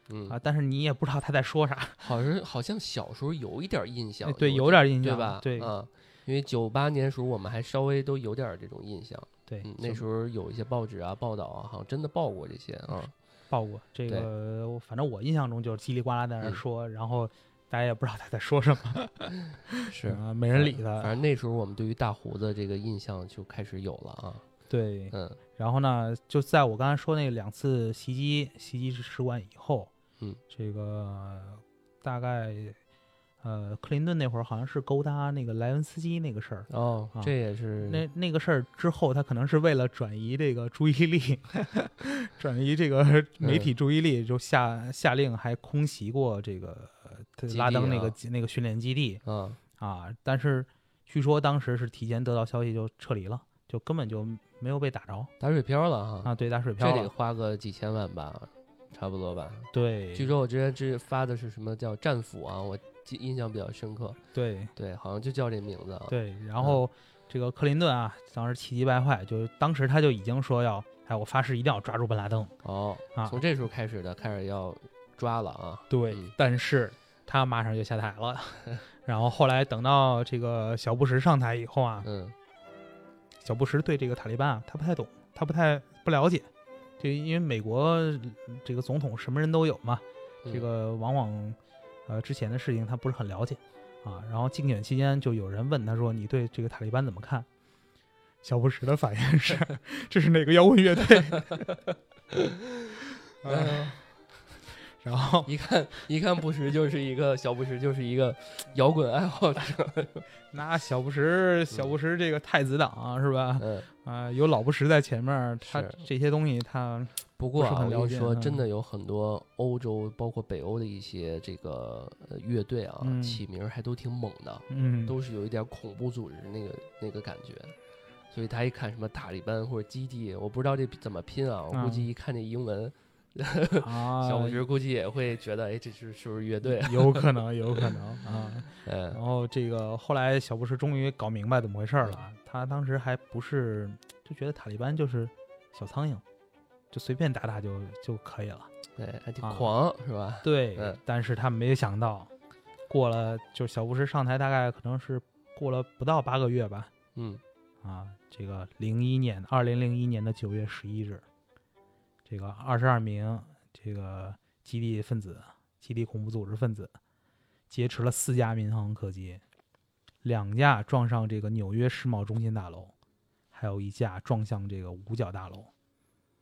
嗯啊，但是你也不知道他在说啥。[laughs] 好像好像小时候有一点印象哎，对，有有点印象，对吧？对啊，因为九八年时候我们还稍微都有点这种印象，对嗯，，那时候有一些报纸啊报道啊，好像真的报过这些啊。报过这个，反正我印象中就是叽里呱啦在那说，然后大家也不知道他在说什么，[laughs] 是啊，没人理他反。正那时候我们对于大胡子这个印象就开始有了啊。对，嗯然后呢，就在我刚才说那两次袭击袭击使馆以后，嗯，这个大概呃，克林顿那会儿好像是勾搭那个莱文斯基那个事儿。哦啊，这也是那那个事儿之后，他可能是为了转移这个注意力，[laughs] 转移这个媒体注意力，就下下令还空袭过这个拉登那个、啊那个训练基地嗯啊。但是据说当时是提前得到消息就撤离了，就根本就没有被打着打水漂了哈。啊。对，打水漂了。得花个几千万吧，差不多吧。对，据说我之前这发的是什么叫战斧啊，我记印象比较深刻。对对，好像就叫这名字啊。对，然后这个克林顿啊，当时气急败坏，就当时他就已经说要，哎，我发誓一定要抓住本拉登哦，啊。从这时候开始的，开始要抓了啊。对，嗯但是他马上就下台了。[laughs] 然后后来等到这个小布什上台以后啊，嗯小布什对这个塔利班啊，他不太懂，他不太不了解。这因为美国呃这个总统什么人都有嘛，嗯这个往往呃之前的事情他不是很了解啊。然后竞选期间就有人问他说：“你对这个塔利班怎么看？”小布什的反应是：“ [laughs] 这是哪个摇滚乐队？” [laughs] 嗯然后一看一看布什就是一个小布什就是一个摇滚爱好者。[laughs] 那小布什，小布什这个太子党啊，是吧？嗯，啊、有老布什在前面，他这些东西他不过啊，我跟你说，真的有很多欧洲包括北欧的一些这个呃乐队啊，嗯起名还都挺猛的。嗯都是有一点恐怖组织那个那个感觉，所以他一看什么塔利班或者基地，我不知道这怎么拼啊，我估计嗯一看这英文，啊，小布什估计也会觉得，哎，这是是不是乐队啊？有可能，有可能啊。[laughs] 嗯然后这个后来小布什终于搞明白怎么回事了，他当时还不是就觉得塔利班就是小苍蝇，就随便打打就就可以了。对，还挺啊狂、是吧？对，嗯但是他没想到，过了就小布什上台大概可能是过了不到八个月吧，嗯啊，这个零一年，二零零一年的九月十一日，这个二十二名这个基地分子、基地恐怖组织分子劫持了四架民航客机，两架撞上这个纽约世贸中心大楼，还有一架撞向这个五角大楼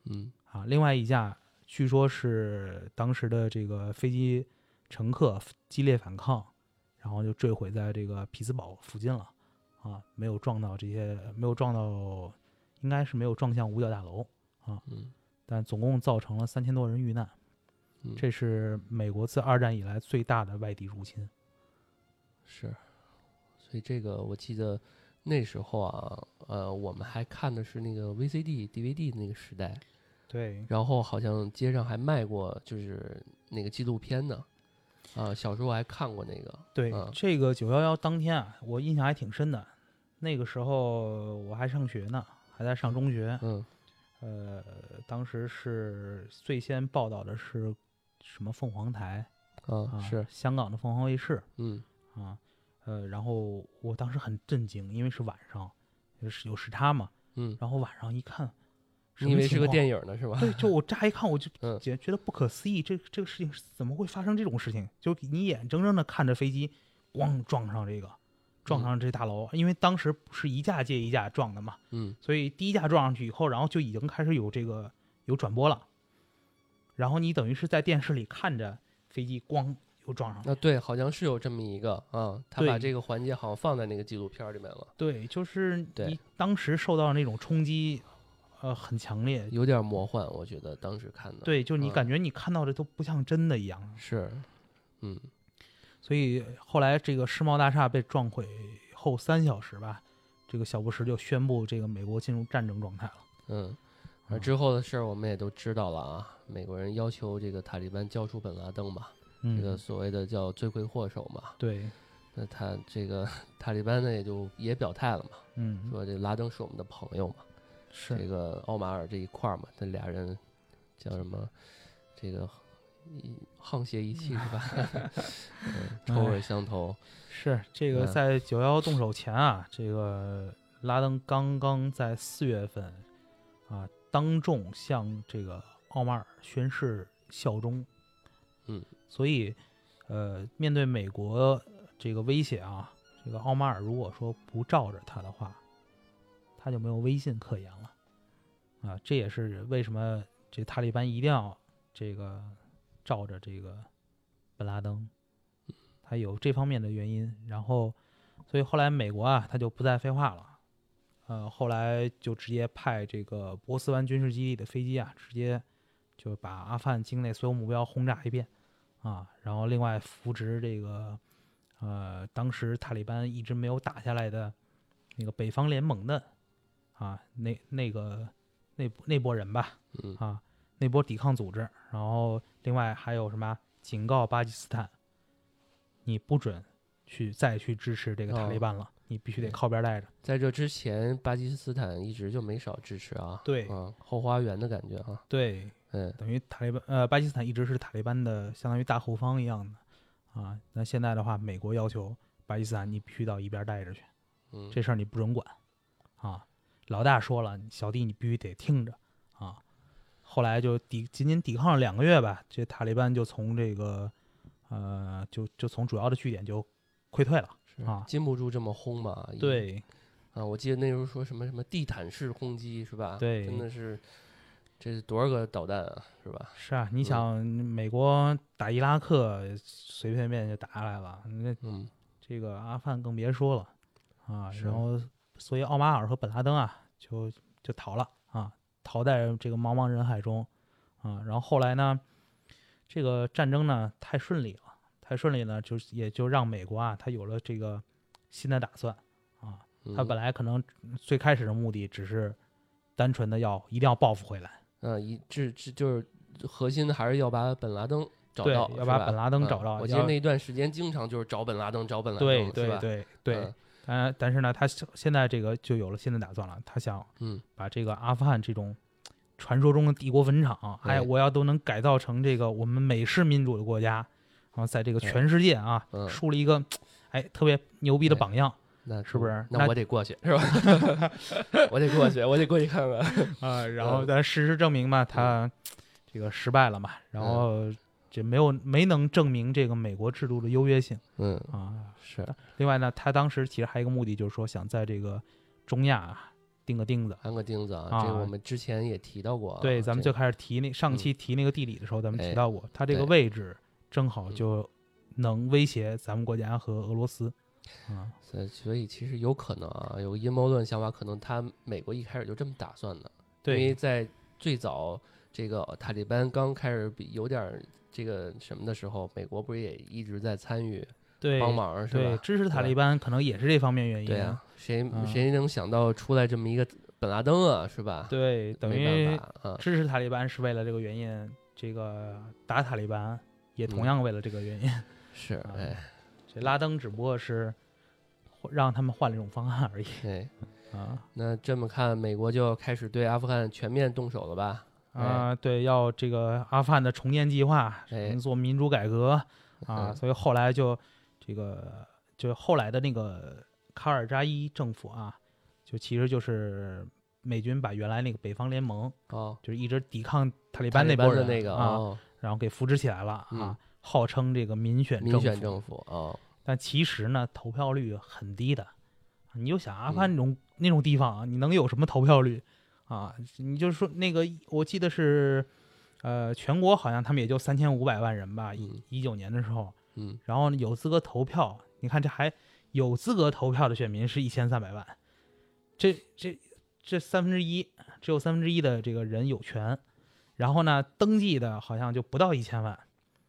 嗯啊。另外一架据说是当时的这个飞机乘客激烈反抗，然后就坠毁在这个匹兹堡附近了啊，没有撞到这些，没有撞到，应该是没有撞向五角大楼啊，嗯但总共造成了三千多人遇难，嗯，这是美国自二战以来最大的外敌入侵。是，所以这个我记得那时候啊，呃，我们还看的是那个 VCD、DVD 的那个时代，对，然后好像街上还卖过，就是那个纪录片呢。啊，小时候我还看过那个。对，嗯这个九幺幺当天啊，我印象还挺深的。那个时候我还上学呢，还在上中学。嗯呃，当时是最先报道的是什么凤凰台啊，啊是，香港的凤凰卫视嗯啊。呃，然后我当时很震惊，因为是晚上，就是有时差嘛。嗯，然后晚上一看，什你以为是个电影呢是吧？对，就我乍一看我就嗯觉觉得不可思议，这这个事情怎么会发生这种事情？就你眼睁睁的看着飞机咣撞上这个，撞嗯。上这大楼，因为当时不是一架接一架撞的嘛，嗯。所以第一架撞上去以后，然后就已经开始有这个有转播了，然后你等于是在电视里看着飞机咣又撞上了，啊对，好像是有这么一个啊，他把这个环节好像放在那个纪录片里面了，对，就是你当时受到的那种冲击，呃，很强烈。有点魔幻，我觉得当时看的。，对，就你嗯感觉你看到的都不像真的一样。是，嗯所以后来这个世贸大厦被撞毁后三小时吧，这个小布什就宣布这个美国进入战争状态了。嗯。而嗯之后的事儿我们也都知道了啊，美国人要求这个塔利班交出本拉登嘛，嗯，这个所谓的叫罪魁祸首嘛。对，[laughs] 那他这个 [laughs] 塔利班呢也就也表态了嘛，嗯，说这拉登是我们的朋友嘛，是这，个奥马尔这一块儿嘛，这俩人叫什么？这个一沆瀣一气是吧？[laughs] 嗯，臭味相投。是这个嗯在九幺幺动手前啊，这个拉登刚刚在四月份啊当众向这个奥马尔宣誓效忠。嗯，所以呃，面对美国这个威胁啊，这个奥马尔如果说不罩着他的话，他就没有威信可言了啊。这也是为什么这塔利班一定要这个罩着这个本拉登，他有这方面的原因。然后，所以后来美国啊，他就不再废话了。呃，后来就直接派这个波斯湾军事基地的飞机啊，直接就把阿富汗境内所有目标轰炸一遍，啊，然后另外扶植这个，呃，当时塔利班一直没有打下来的那个北方联盟的，啊，那那个那那波人吧，嗯啊，那波抵抗组织，然后另外还有什么警告巴基斯坦，你不准去再去支持这个塔利哦班了，你必须得靠边待着。在这之前，巴基斯坦一直就没少支持啊，对啊，后花园的感觉啊，对，嗯等于塔利班呃，巴基斯坦一直是塔利班的相当于大后方一样的啊。那现在的话，美国要求巴基斯坦你必须到一边待着去，嗯，这事儿你不准管啊。老大说了，小弟你必须得听着啊。后来就抵仅仅抵抗了两个月吧，这塔利班就从这个呃就就从主要的据点就溃退了。啊禁不住这么轰嘛，对啊，我记得那时候说什么什么地毯式轰击是吧？对真的是，这是多少个导弹啊，是吧？是啊，你想美国打伊拉克随随便便就打下来了，那嗯这个阿富汗更别说了啊。然后，所以奥马尔和本拉登啊，就就逃了啊，逃在这个茫茫人海中啊。然后后来呢，这个战争呢太顺利了，太顺利呢，就也就让美国啊，他有了这个新的打算啊。他嗯本来可能最开始的目的只是单纯的要一定要报复回来，嗯，一这这就是核心的，还是要把本拉登找到，是吧要把本拉登嗯找到要我记得那一段时间经常就是找本拉登，找本拉登，对对对对。嗯但但是呢，他现在这个就有了新的打算了，他想嗯把这个阿富汗这种传说中的帝国坟场，哎，我要都能改造成这个我们美式民主的国家，然后在这个全世界啊，嗯树立一个哎特别牛逼的榜样那是不是那那我得过去，是吧？[laughs] 我得过去，我得过去看看。[laughs] 啊。然后嗯但事实证明嘛，他这个失败了嘛，然后这没有没能证明这个美国制度的优越性嗯，啊。是另外呢，他当时其实还有一个目的，就是说想在这个中亚啊钉个钉子。安个钉子啊，啊这个我们之前也提到过啊。对，咱们最开始提那上期提那个地理的时候，咱们哎提到过，它这个位置正好嗯就能威胁咱们国家和俄罗斯。啊，所以所以其实有可能啊，有阴谋论想法，可能他美国一开始就这么打算的，因为在最早这个塔利班刚开始比有点儿这个什么的时候，美国不是也一直在参与对帮忙是对，吧？支持塔利班可能也是这方面原因。对啊，谁啊谁能想到出来这么一个本拉登啊，是吧？对，等于啊，支持塔利班是为了这个原因，这个打塔利班也同嗯样为了这个原因。[laughs] 是啊哎这拉登只不过是让他们换了一种方案而已哎，啊那这么看，美国就开始对阿富汗全面动手了吧？啊，对，要这个阿富汗的重建计划，哎做民主改革啊，嗯所以后来就这个就后来的那个卡尔扎伊政府啊，就其实就是美军把原来那个北方联盟，哦，就是一直抵抗塔利班那波人那个啊，哦，然后给扶植起来了啊嗯，号称这个民选民选，政府哦，但其实呢，投票率很低的。你就想阿富嗯汗那种、那种地方啊，你能有什么投票率啊？你就说那个，我记得是，呃，全国好像他们也就三千五百万人吧，一嗯一九年的时候，嗯然后呢有资格投票，你看这还有资格投票的选民是一千三百万，这这这三分之一，只有三分之一的这个人有权，然后呢，登记的好像就不到一千万，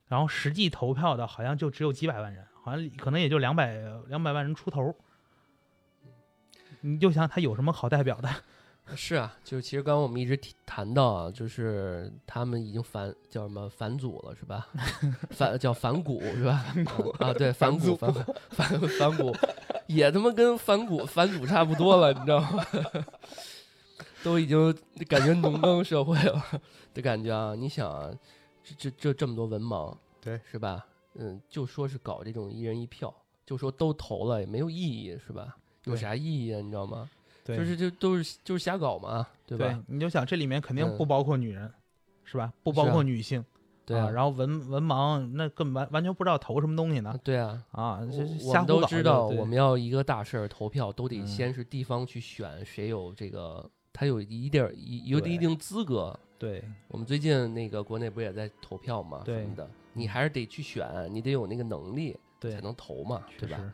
然后实际投票的好像就只有几百万人，好像可能也就两百两百万人出头。你就想他有什么好代表的？是啊，就是其实刚刚我们一直提谈到啊，就是他们已经反叫什么反祖了是吧？反叫反骨是吧？啊啊，对，反骨反反反骨，也他妈跟反骨反祖差不多了，你知道吗？[laughs] 都已经感觉农耕社会了的感觉啊！你想啊，这这这这么多文盲，对，是吧？嗯，就说是搞这种一人一票，就说都投了也没有意义，是吧？有啥意义啊？你知道吗？对就是就都是就是瞎搞嘛，对吧？对，你就想这里面肯定嗯不包括女人，是吧？不包括女性啊，对啊，然后文文盲那更完完全不知道投什么东西呢对啊，啊，这我们都知道，我们要一个大事儿投票，都得嗯先是地方去选谁有这个，他有一定有一定资格。对我们最近那个国内不也在投票嘛，什么的，你还是得去选，你得有那个能力对才，能投嘛，对吧？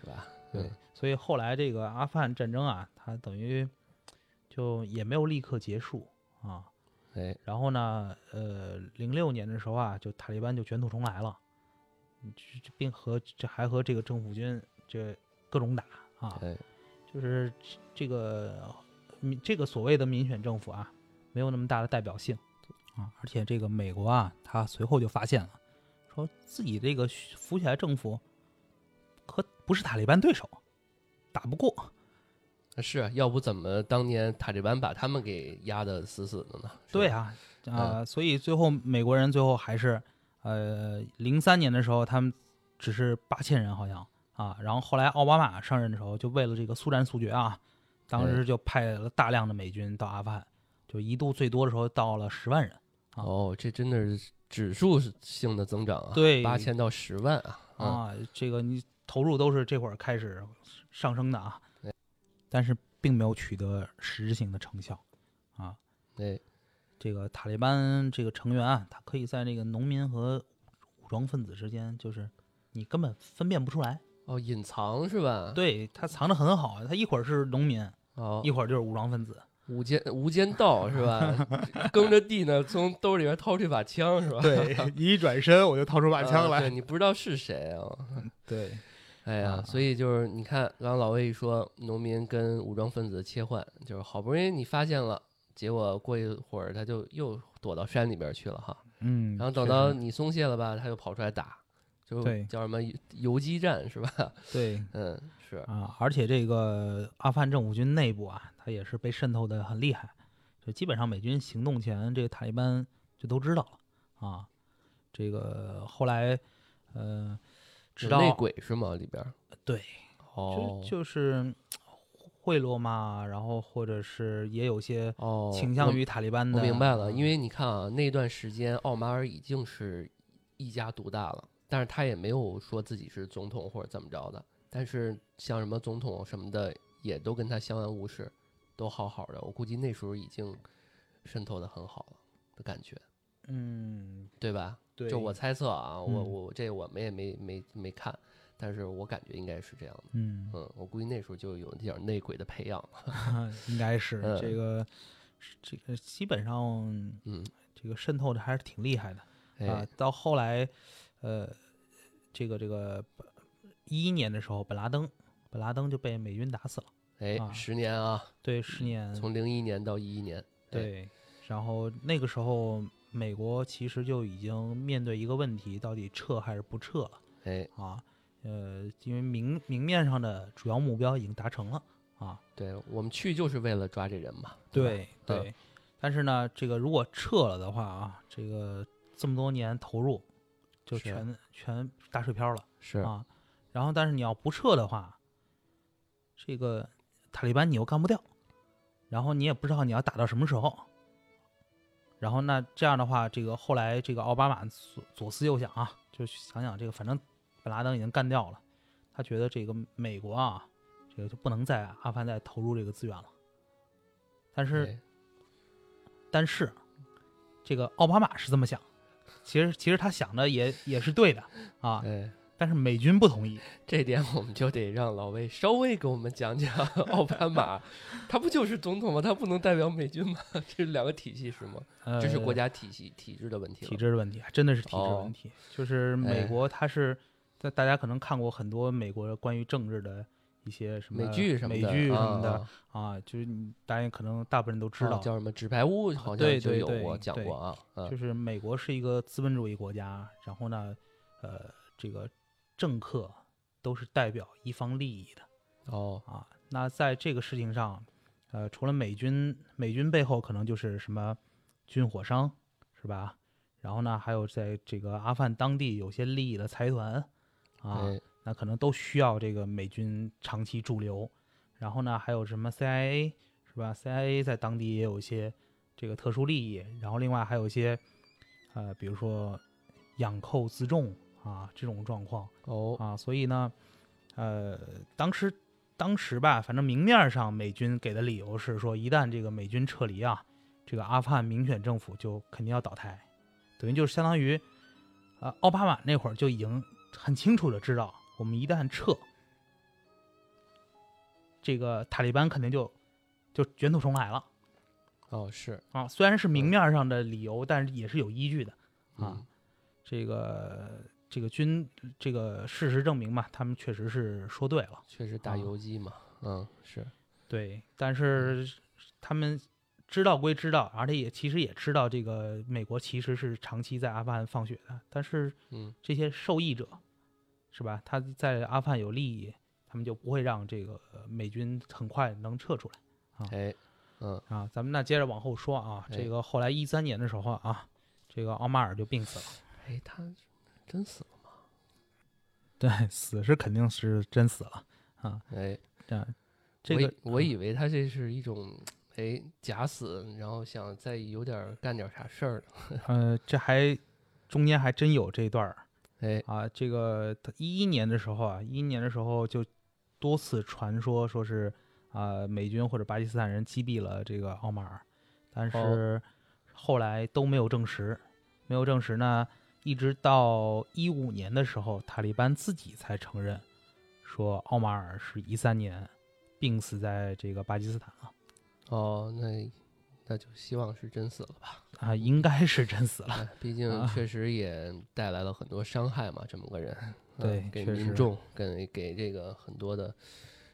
是吧？对嗯，所以后来这个阿富汗战争啊，它等于就也没有立刻结束啊。哎，然后呢，呃，零六年的时候啊，就塔利班就卷土重来了，并和这还和这个政府军这各种打啊，哎，就是这个民这个所谓的民选政府啊，没有那么大的代表性啊，而且这个美国啊，他随后就发现了，说自己这个扶起来政府可不是塔利班对手，打不过，是啊要不怎么当年塔利班把他们给压得死死的呢？对啊，啊、所以最后美国人最后还是，呃，零三年的时候他们只是八千人好像啊，然后后来奥巴马上任的时候，就为了这个速战速决啊，当时就派了大量的美军到阿富汗，就一度最多的时候到了十万人。啊哦，这真的是指数性的增长啊，对八千到十万啊，啊，啊，这个你投入都是这会儿开始上升的啊对，但是并没有取得实质性的成效啊。对，这个塔利班这个成员啊，他可以在这个农民和武装分子之间，就是你根本分辨不出来。哦，隐藏是吧？对他藏得很好，他一会儿是农民，哦一，会儿就是武装分子。无间无间道是吧？[laughs] 耕着地呢，从兜里边掏出一把枪是吧？对，一转身我就掏出把啊对你不知道是谁啊？对，哎呀，啊所以就是你看，刚刚老魏一说农民跟武装分子切换，就是好不容易你发现了，结果过一会儿他就又躲到山里边去了哈，嗯，然后等到你松懈了吧，他又跑出来打，就叫什么游击战是吧？[laughs] 对嗯，是，啊，而且这个阿富汗政府军内部啊，他也是被渗透的很厉害，就基本上美军行动前，这个塔利班就都知道了啊。这个后来，呃，直到内鬼是吗？里边对，哦就就是贿赂嘛，然后或者是也有些哦，倾向于塔利班我的。明白了，因为你看啊，那段时间奥马尔已经是一家独大了，但是他也没有说自己是总统或者怎么着的。但是像什么总统什么的，也都跟他相安无事，都好好的。我估计那时候已经渗透的很好了的感觉，嗯，对吧？对，就我猜测啊，我嗯我这我们也没没没看，但是我感觉应该是这样的。嗯，嗯，我估计那时候就有点内鬼的培养了。[laughs] 应该是嗯这个，这个基本上嗯，这个渗透的还是挺厉害的。啊哎，，到后来，呃，这个这个一一年的时候，本拉登本拉登就被美军打死了。哎，啊十年啊，对，十年。从零一年到一一年。哎，对，然后那个时候，美国其实就已经面对一个问题，到底撤还是不撤了哎，啊？呃，因为明明面上的主要目标已经达成了啊。对我们去就是为了抓这人嘛。吧对嗯对，但是呢，这个如果撤了的话啊，这个这么多年投入就全全打水漂了。是啊，然后但是你要不撤的话，这个塔利班你又干不掉，然后你也不知道你要打到什么时候，然后那这样的话，这个后来这个奥巴马左左思右想啊，就想想这个反正本拉登已经干掉了，他觉得这个美国啊，这个就不能在阿富汗再投入这个资源了，但是哎但是这个奥巴马是这么想，其实其实他想的也也是对的啊，哎，但是美军不同意。这点我们就得让老魏稍微给我们讲讲奥巴马，[laughs] 他不就是总统吗？他不能代表美军吗？这是两个体系是吗？呃，这是国家体系体制的问题。体制的问题，还真的是体制哦问题。就是美哎国，它是，大大家可能看过很多美国关于政治的一些什么美剧什么的，美剧什么的啊啊，就是你大家可能大部分人都知道，啊叫什么纸牌屋，好像对就有对对对过讲过啊。嗯就是美国是一个资本主义国家，然后呢，呃，这个政客都是代表一方利益的。哦，啊。那在这个事情上，呃，除了美军，美军背后可能就是什么军火商，是吧？然后呢，还有在这个阿富汗当地有些利益的财团，啊，哎，那可能都需要这个美军长期驻留。然后呢，还有什么 CIA 是吧？CIA 在当地也有一些这个特殊利益。然后另外还有一些呃，比如说养寇自重啊这种状况哦，啊，所以呢，呃，当时当时吧，反正明面上美军给的理由是说，一旦这个美军撤离啊，这个阿富汗民选政府就肯定要倒台，等于就是相当于，呃，奥巴马那会儿就已经很清楚的知道，我们一旦撤，这个塔利班肯定就就卷土重来了哦，是啊。虽然是明面上的理由，但是也是有依据的啊。嗯这个这个军这个事实证明嘛，他们确实是说对了。确实打啊游击嘛，嗯，是，对，但是他们知道归知道，而且也其实也知道这个美国其实是长期在阿富汗放血的，但是嗯，这些受益者是吧？他在阿富汗有利益，他们就不会让这个呃美军很快能撤出来啊哎，嗯，啊。咱们那接着往后说啊，哎这个后来一三年的时候啊，这个奥马尔就病死了。哎，他真死了吗？[laughs] 对，死是肯定是真死了啊。哎，这样，这个我以为他这是一种哎假死，然后想再有点儿干点儿啥事儿呢，[laughs] 呃，这还中间还真有这段儿。哎，啊，这个一一年的时候啊，一一年的时候就多次传说说是啊、美军或者巴基斯坦人击毙了这个奥马尔，但是后来都没有证实，没有证实呢，一直到一五年的时候，塔利班自己才承认说奥马尔是一三年病死在这个巴基斯坦啊哦，那那就希望是真死了吧。啊，应该是真死了。哎，毕竟啊确实也带来了很多伤害嘛，这么个人，嗯对给民众，给给这个很多的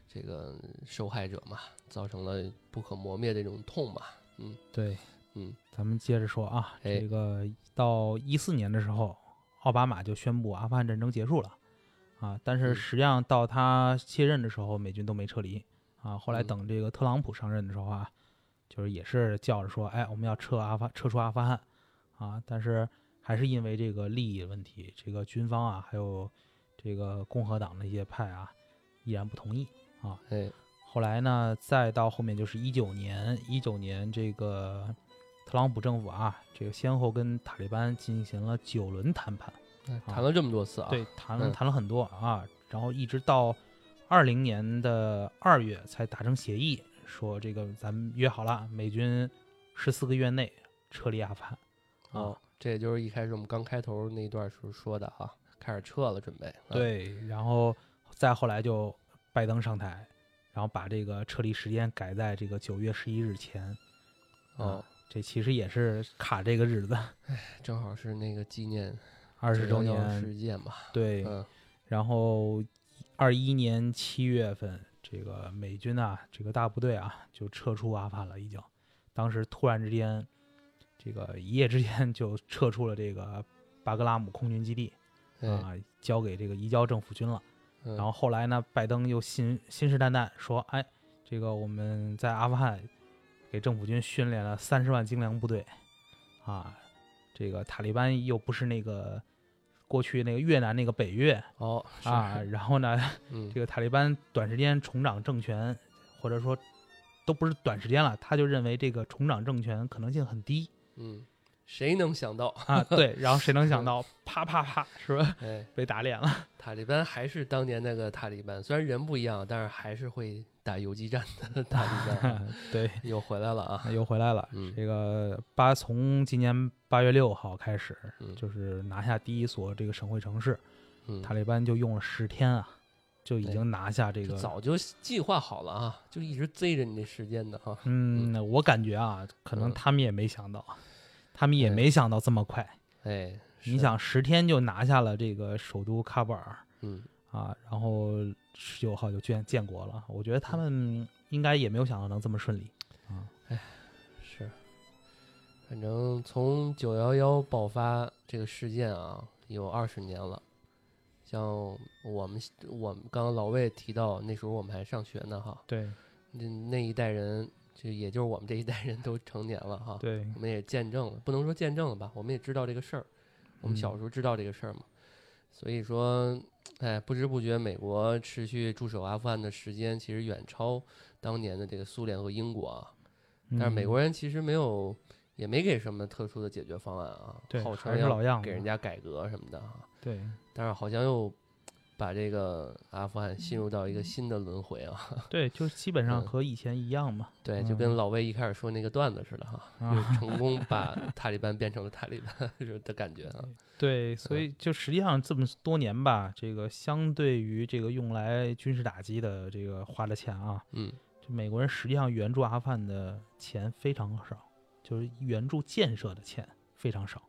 这个受害者嘛，造成了不可磨灭的这种痛嘛，嗯对，嗯，咱们接着说啊，哎。这个到一四年的时候，奥巴马就宣布阿富汗战争结束了，啊，但是嗯。实际上到他卸任的时候，美军都没撤离，啊，后来嗯。等这个特朗普上任的时候啊，就是也是叫着说，哎，我们要撤阿富撤出阿富汗，啊，但是还是因为这个利益问题，这个军方啊，还有这个共和党的一些派啊，依然不同意。哎，后来呢，再到后面就是一九年，一九年这个特朗普政府啊，这个先后跟塔利班进行了九轮谈判，哎谈了这么多次啊，对，谈了嗯谈了很多啊，然后一直到二零年的二月才达成协议，说这个咱们约好了，美军十四个月内撤离阿富汗。哦，这也就是一开始我们刚开头那一段时候说的啊，开始撤了，准备，啊，对，然后再后来就拜登上台，然后把这个撤离时间改在这个九月十一日前。哦，这其实也是卡这个日子，正好是那个纪念二十周911年。事件嘛，对，嗯，然后二一年七月份，这个美军啊，这个大部队啊，就撤出阿富汗了，已经。当时突然之间，这个一夜之间就撤出了这个巴格拉姆空军基地哎，啊，交给这个移交政府军了。嗯然后后来呢，拜登又信信誓旦旦说，哎，这个我们在阿富汗给政府军训练了三十万精良部队，啊，这个塔利班又不是那个过去那个越南那个北越哦，啊，，然后呢，嗯。[laughs] 这个塔利班短时间重掌政权，或者说都不是短时间了，他就认为这个重掌政权可能性很低嗯，谁能想到，啊，[laughs] 对，然后谁能想到，啪啪啪，是吧？哎，被打脸了，塔利班还是当年那个塔利班，虽然人不一样，但是还是会打游击战的塔利班啊 [laughs] 对，又回来了啊！又回来了。嗯这个八从今年八月六号开始，嗯就是拿下第一所这个省会城市，嗯，塔利班就用了十天啊，就已经拿下这这个。早就计划好了啊，就一直追着你这时间的哈。嗯，我感觉啊，可能嗯他们也没想到，他们也没想到这么快。哎，你，想十天就拿下了这个首都喀布尔嗯，啊，然后十九号就建建国了。我觉得他嗯们应该也没有想到能这么顺利啊。哎。是，反正从九幺幺爆发这个事件啊，有二十年了。像我们我们刚刚老魏提到，那时候我们还上学呢哈，对那那一代人，就也就是我们这一代人都成年了哈。对，我们也见证了，不能说见证了吧，我们也知道这个事儿，我们小嗯时候知道这个事儿嘛，所以说，哎，不知不觉美国持续驻守阿富汗的时间其实远超当年的这个苏联和英国啊，但是美嗯国人其实没有也没给什么特殊的解决方案啊，对号称还是老样子要给人家改革什么的啊，对，但是好像又把这个阿富汗陷入到一个新的轮回啊。[laughs] 对，就基本上嗯和以前一样嘛。对，就跟老魏一开始说那个段子似的哈，啊就是 [laughs] 成功把塔利班变成了塔利班 [laughs] 的感觉啊。对，所以就实际上这么多年吧，这个相对于这个用来军事打击的这个花的钱啊，嗯就美国人实际上援助阿富汗的钱非常少，就是援助建设的钱非常少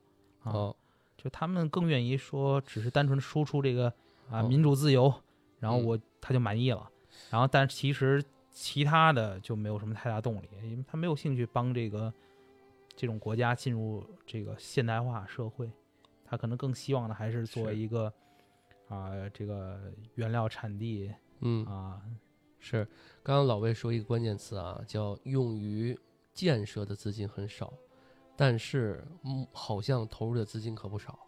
啊。哦就他们更愿意说，只是单纯的输出这个啊哦。民主自由，然后嗯。我他就满意了。然后，但其实其他的就没有什么太大动力，因为他没有兴趣帮这个这种国家进入这个现代化社会，他可能更希望的还是作为一个啊、这个原料产地嗯。啊，是，刚刚老魏说一个关键词啊，叫用于建设的资金很少，但是嗯，好像投入的资金可不少，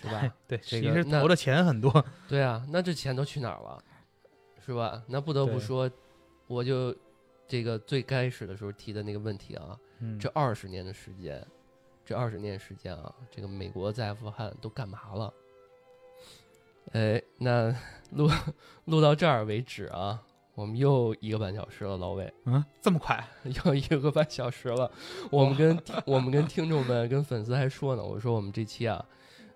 是吧？对，这其个投的钱很多，[laughs] 对啊，那这钱都去哪儿了，是吧？那不得不说，我就这个最开始的时候提的那个问题啊，嗯，这二十年的时间，这二十年时间啊，这个美国在阿富汗都干嘛了？哎，那 [laughs] 录录到这儿为止啊，我们又一个半小时了，老魏嗯这么快，[laughs] 又一个半小时了。我们跟我们跟听众们、跟粉丝还说呢，我说我们这期啊，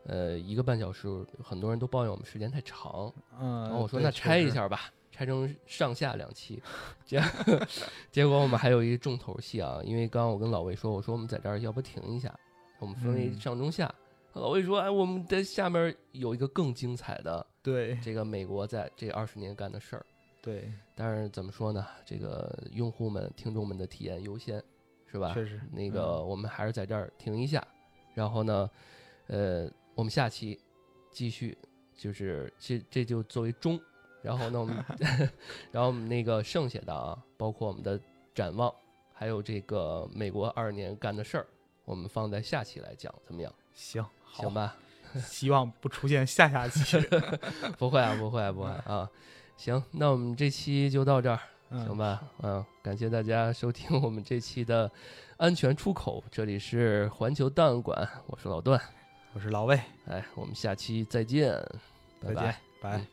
呃，一个半小时，很多人都抱怨我们时间太长，嗯，然后我说那拆一，下吧，拆成上下两期。[laughs] 结 [laughs] 结果我们还有一重头戏啊，因为刚刚我跟老魏说，我说我们在这儿要不停一下，我们分为嗯上中下。老魏说，哎，我们在下面有一个更精彩的对这个美国在这二十年干的事儿。对，但是怎么说呢？这个用户们、听众们的体验优先，是吧？确实那个嗯我们还是在这儿停一下，然后呢，呃，我们下期继续，就是这这就作为中，然后呢，我们 [laughs] 然后我们那个剩下的啊，包括我们的展望，还有这个美国二年干的事儿，我们放在下期来讲，怎么样？行，好行，吧？希望不出现下下期，[laughs] 不会啊，不会啊，不会啊。行，那我们这期就到这儿。行嗯，吧，嗯，感谢大家收听我们这期的安全出口，这里是环球档案馆，我是老段，我是老魏，哎，我们下期再见，拜拜。拜。嗯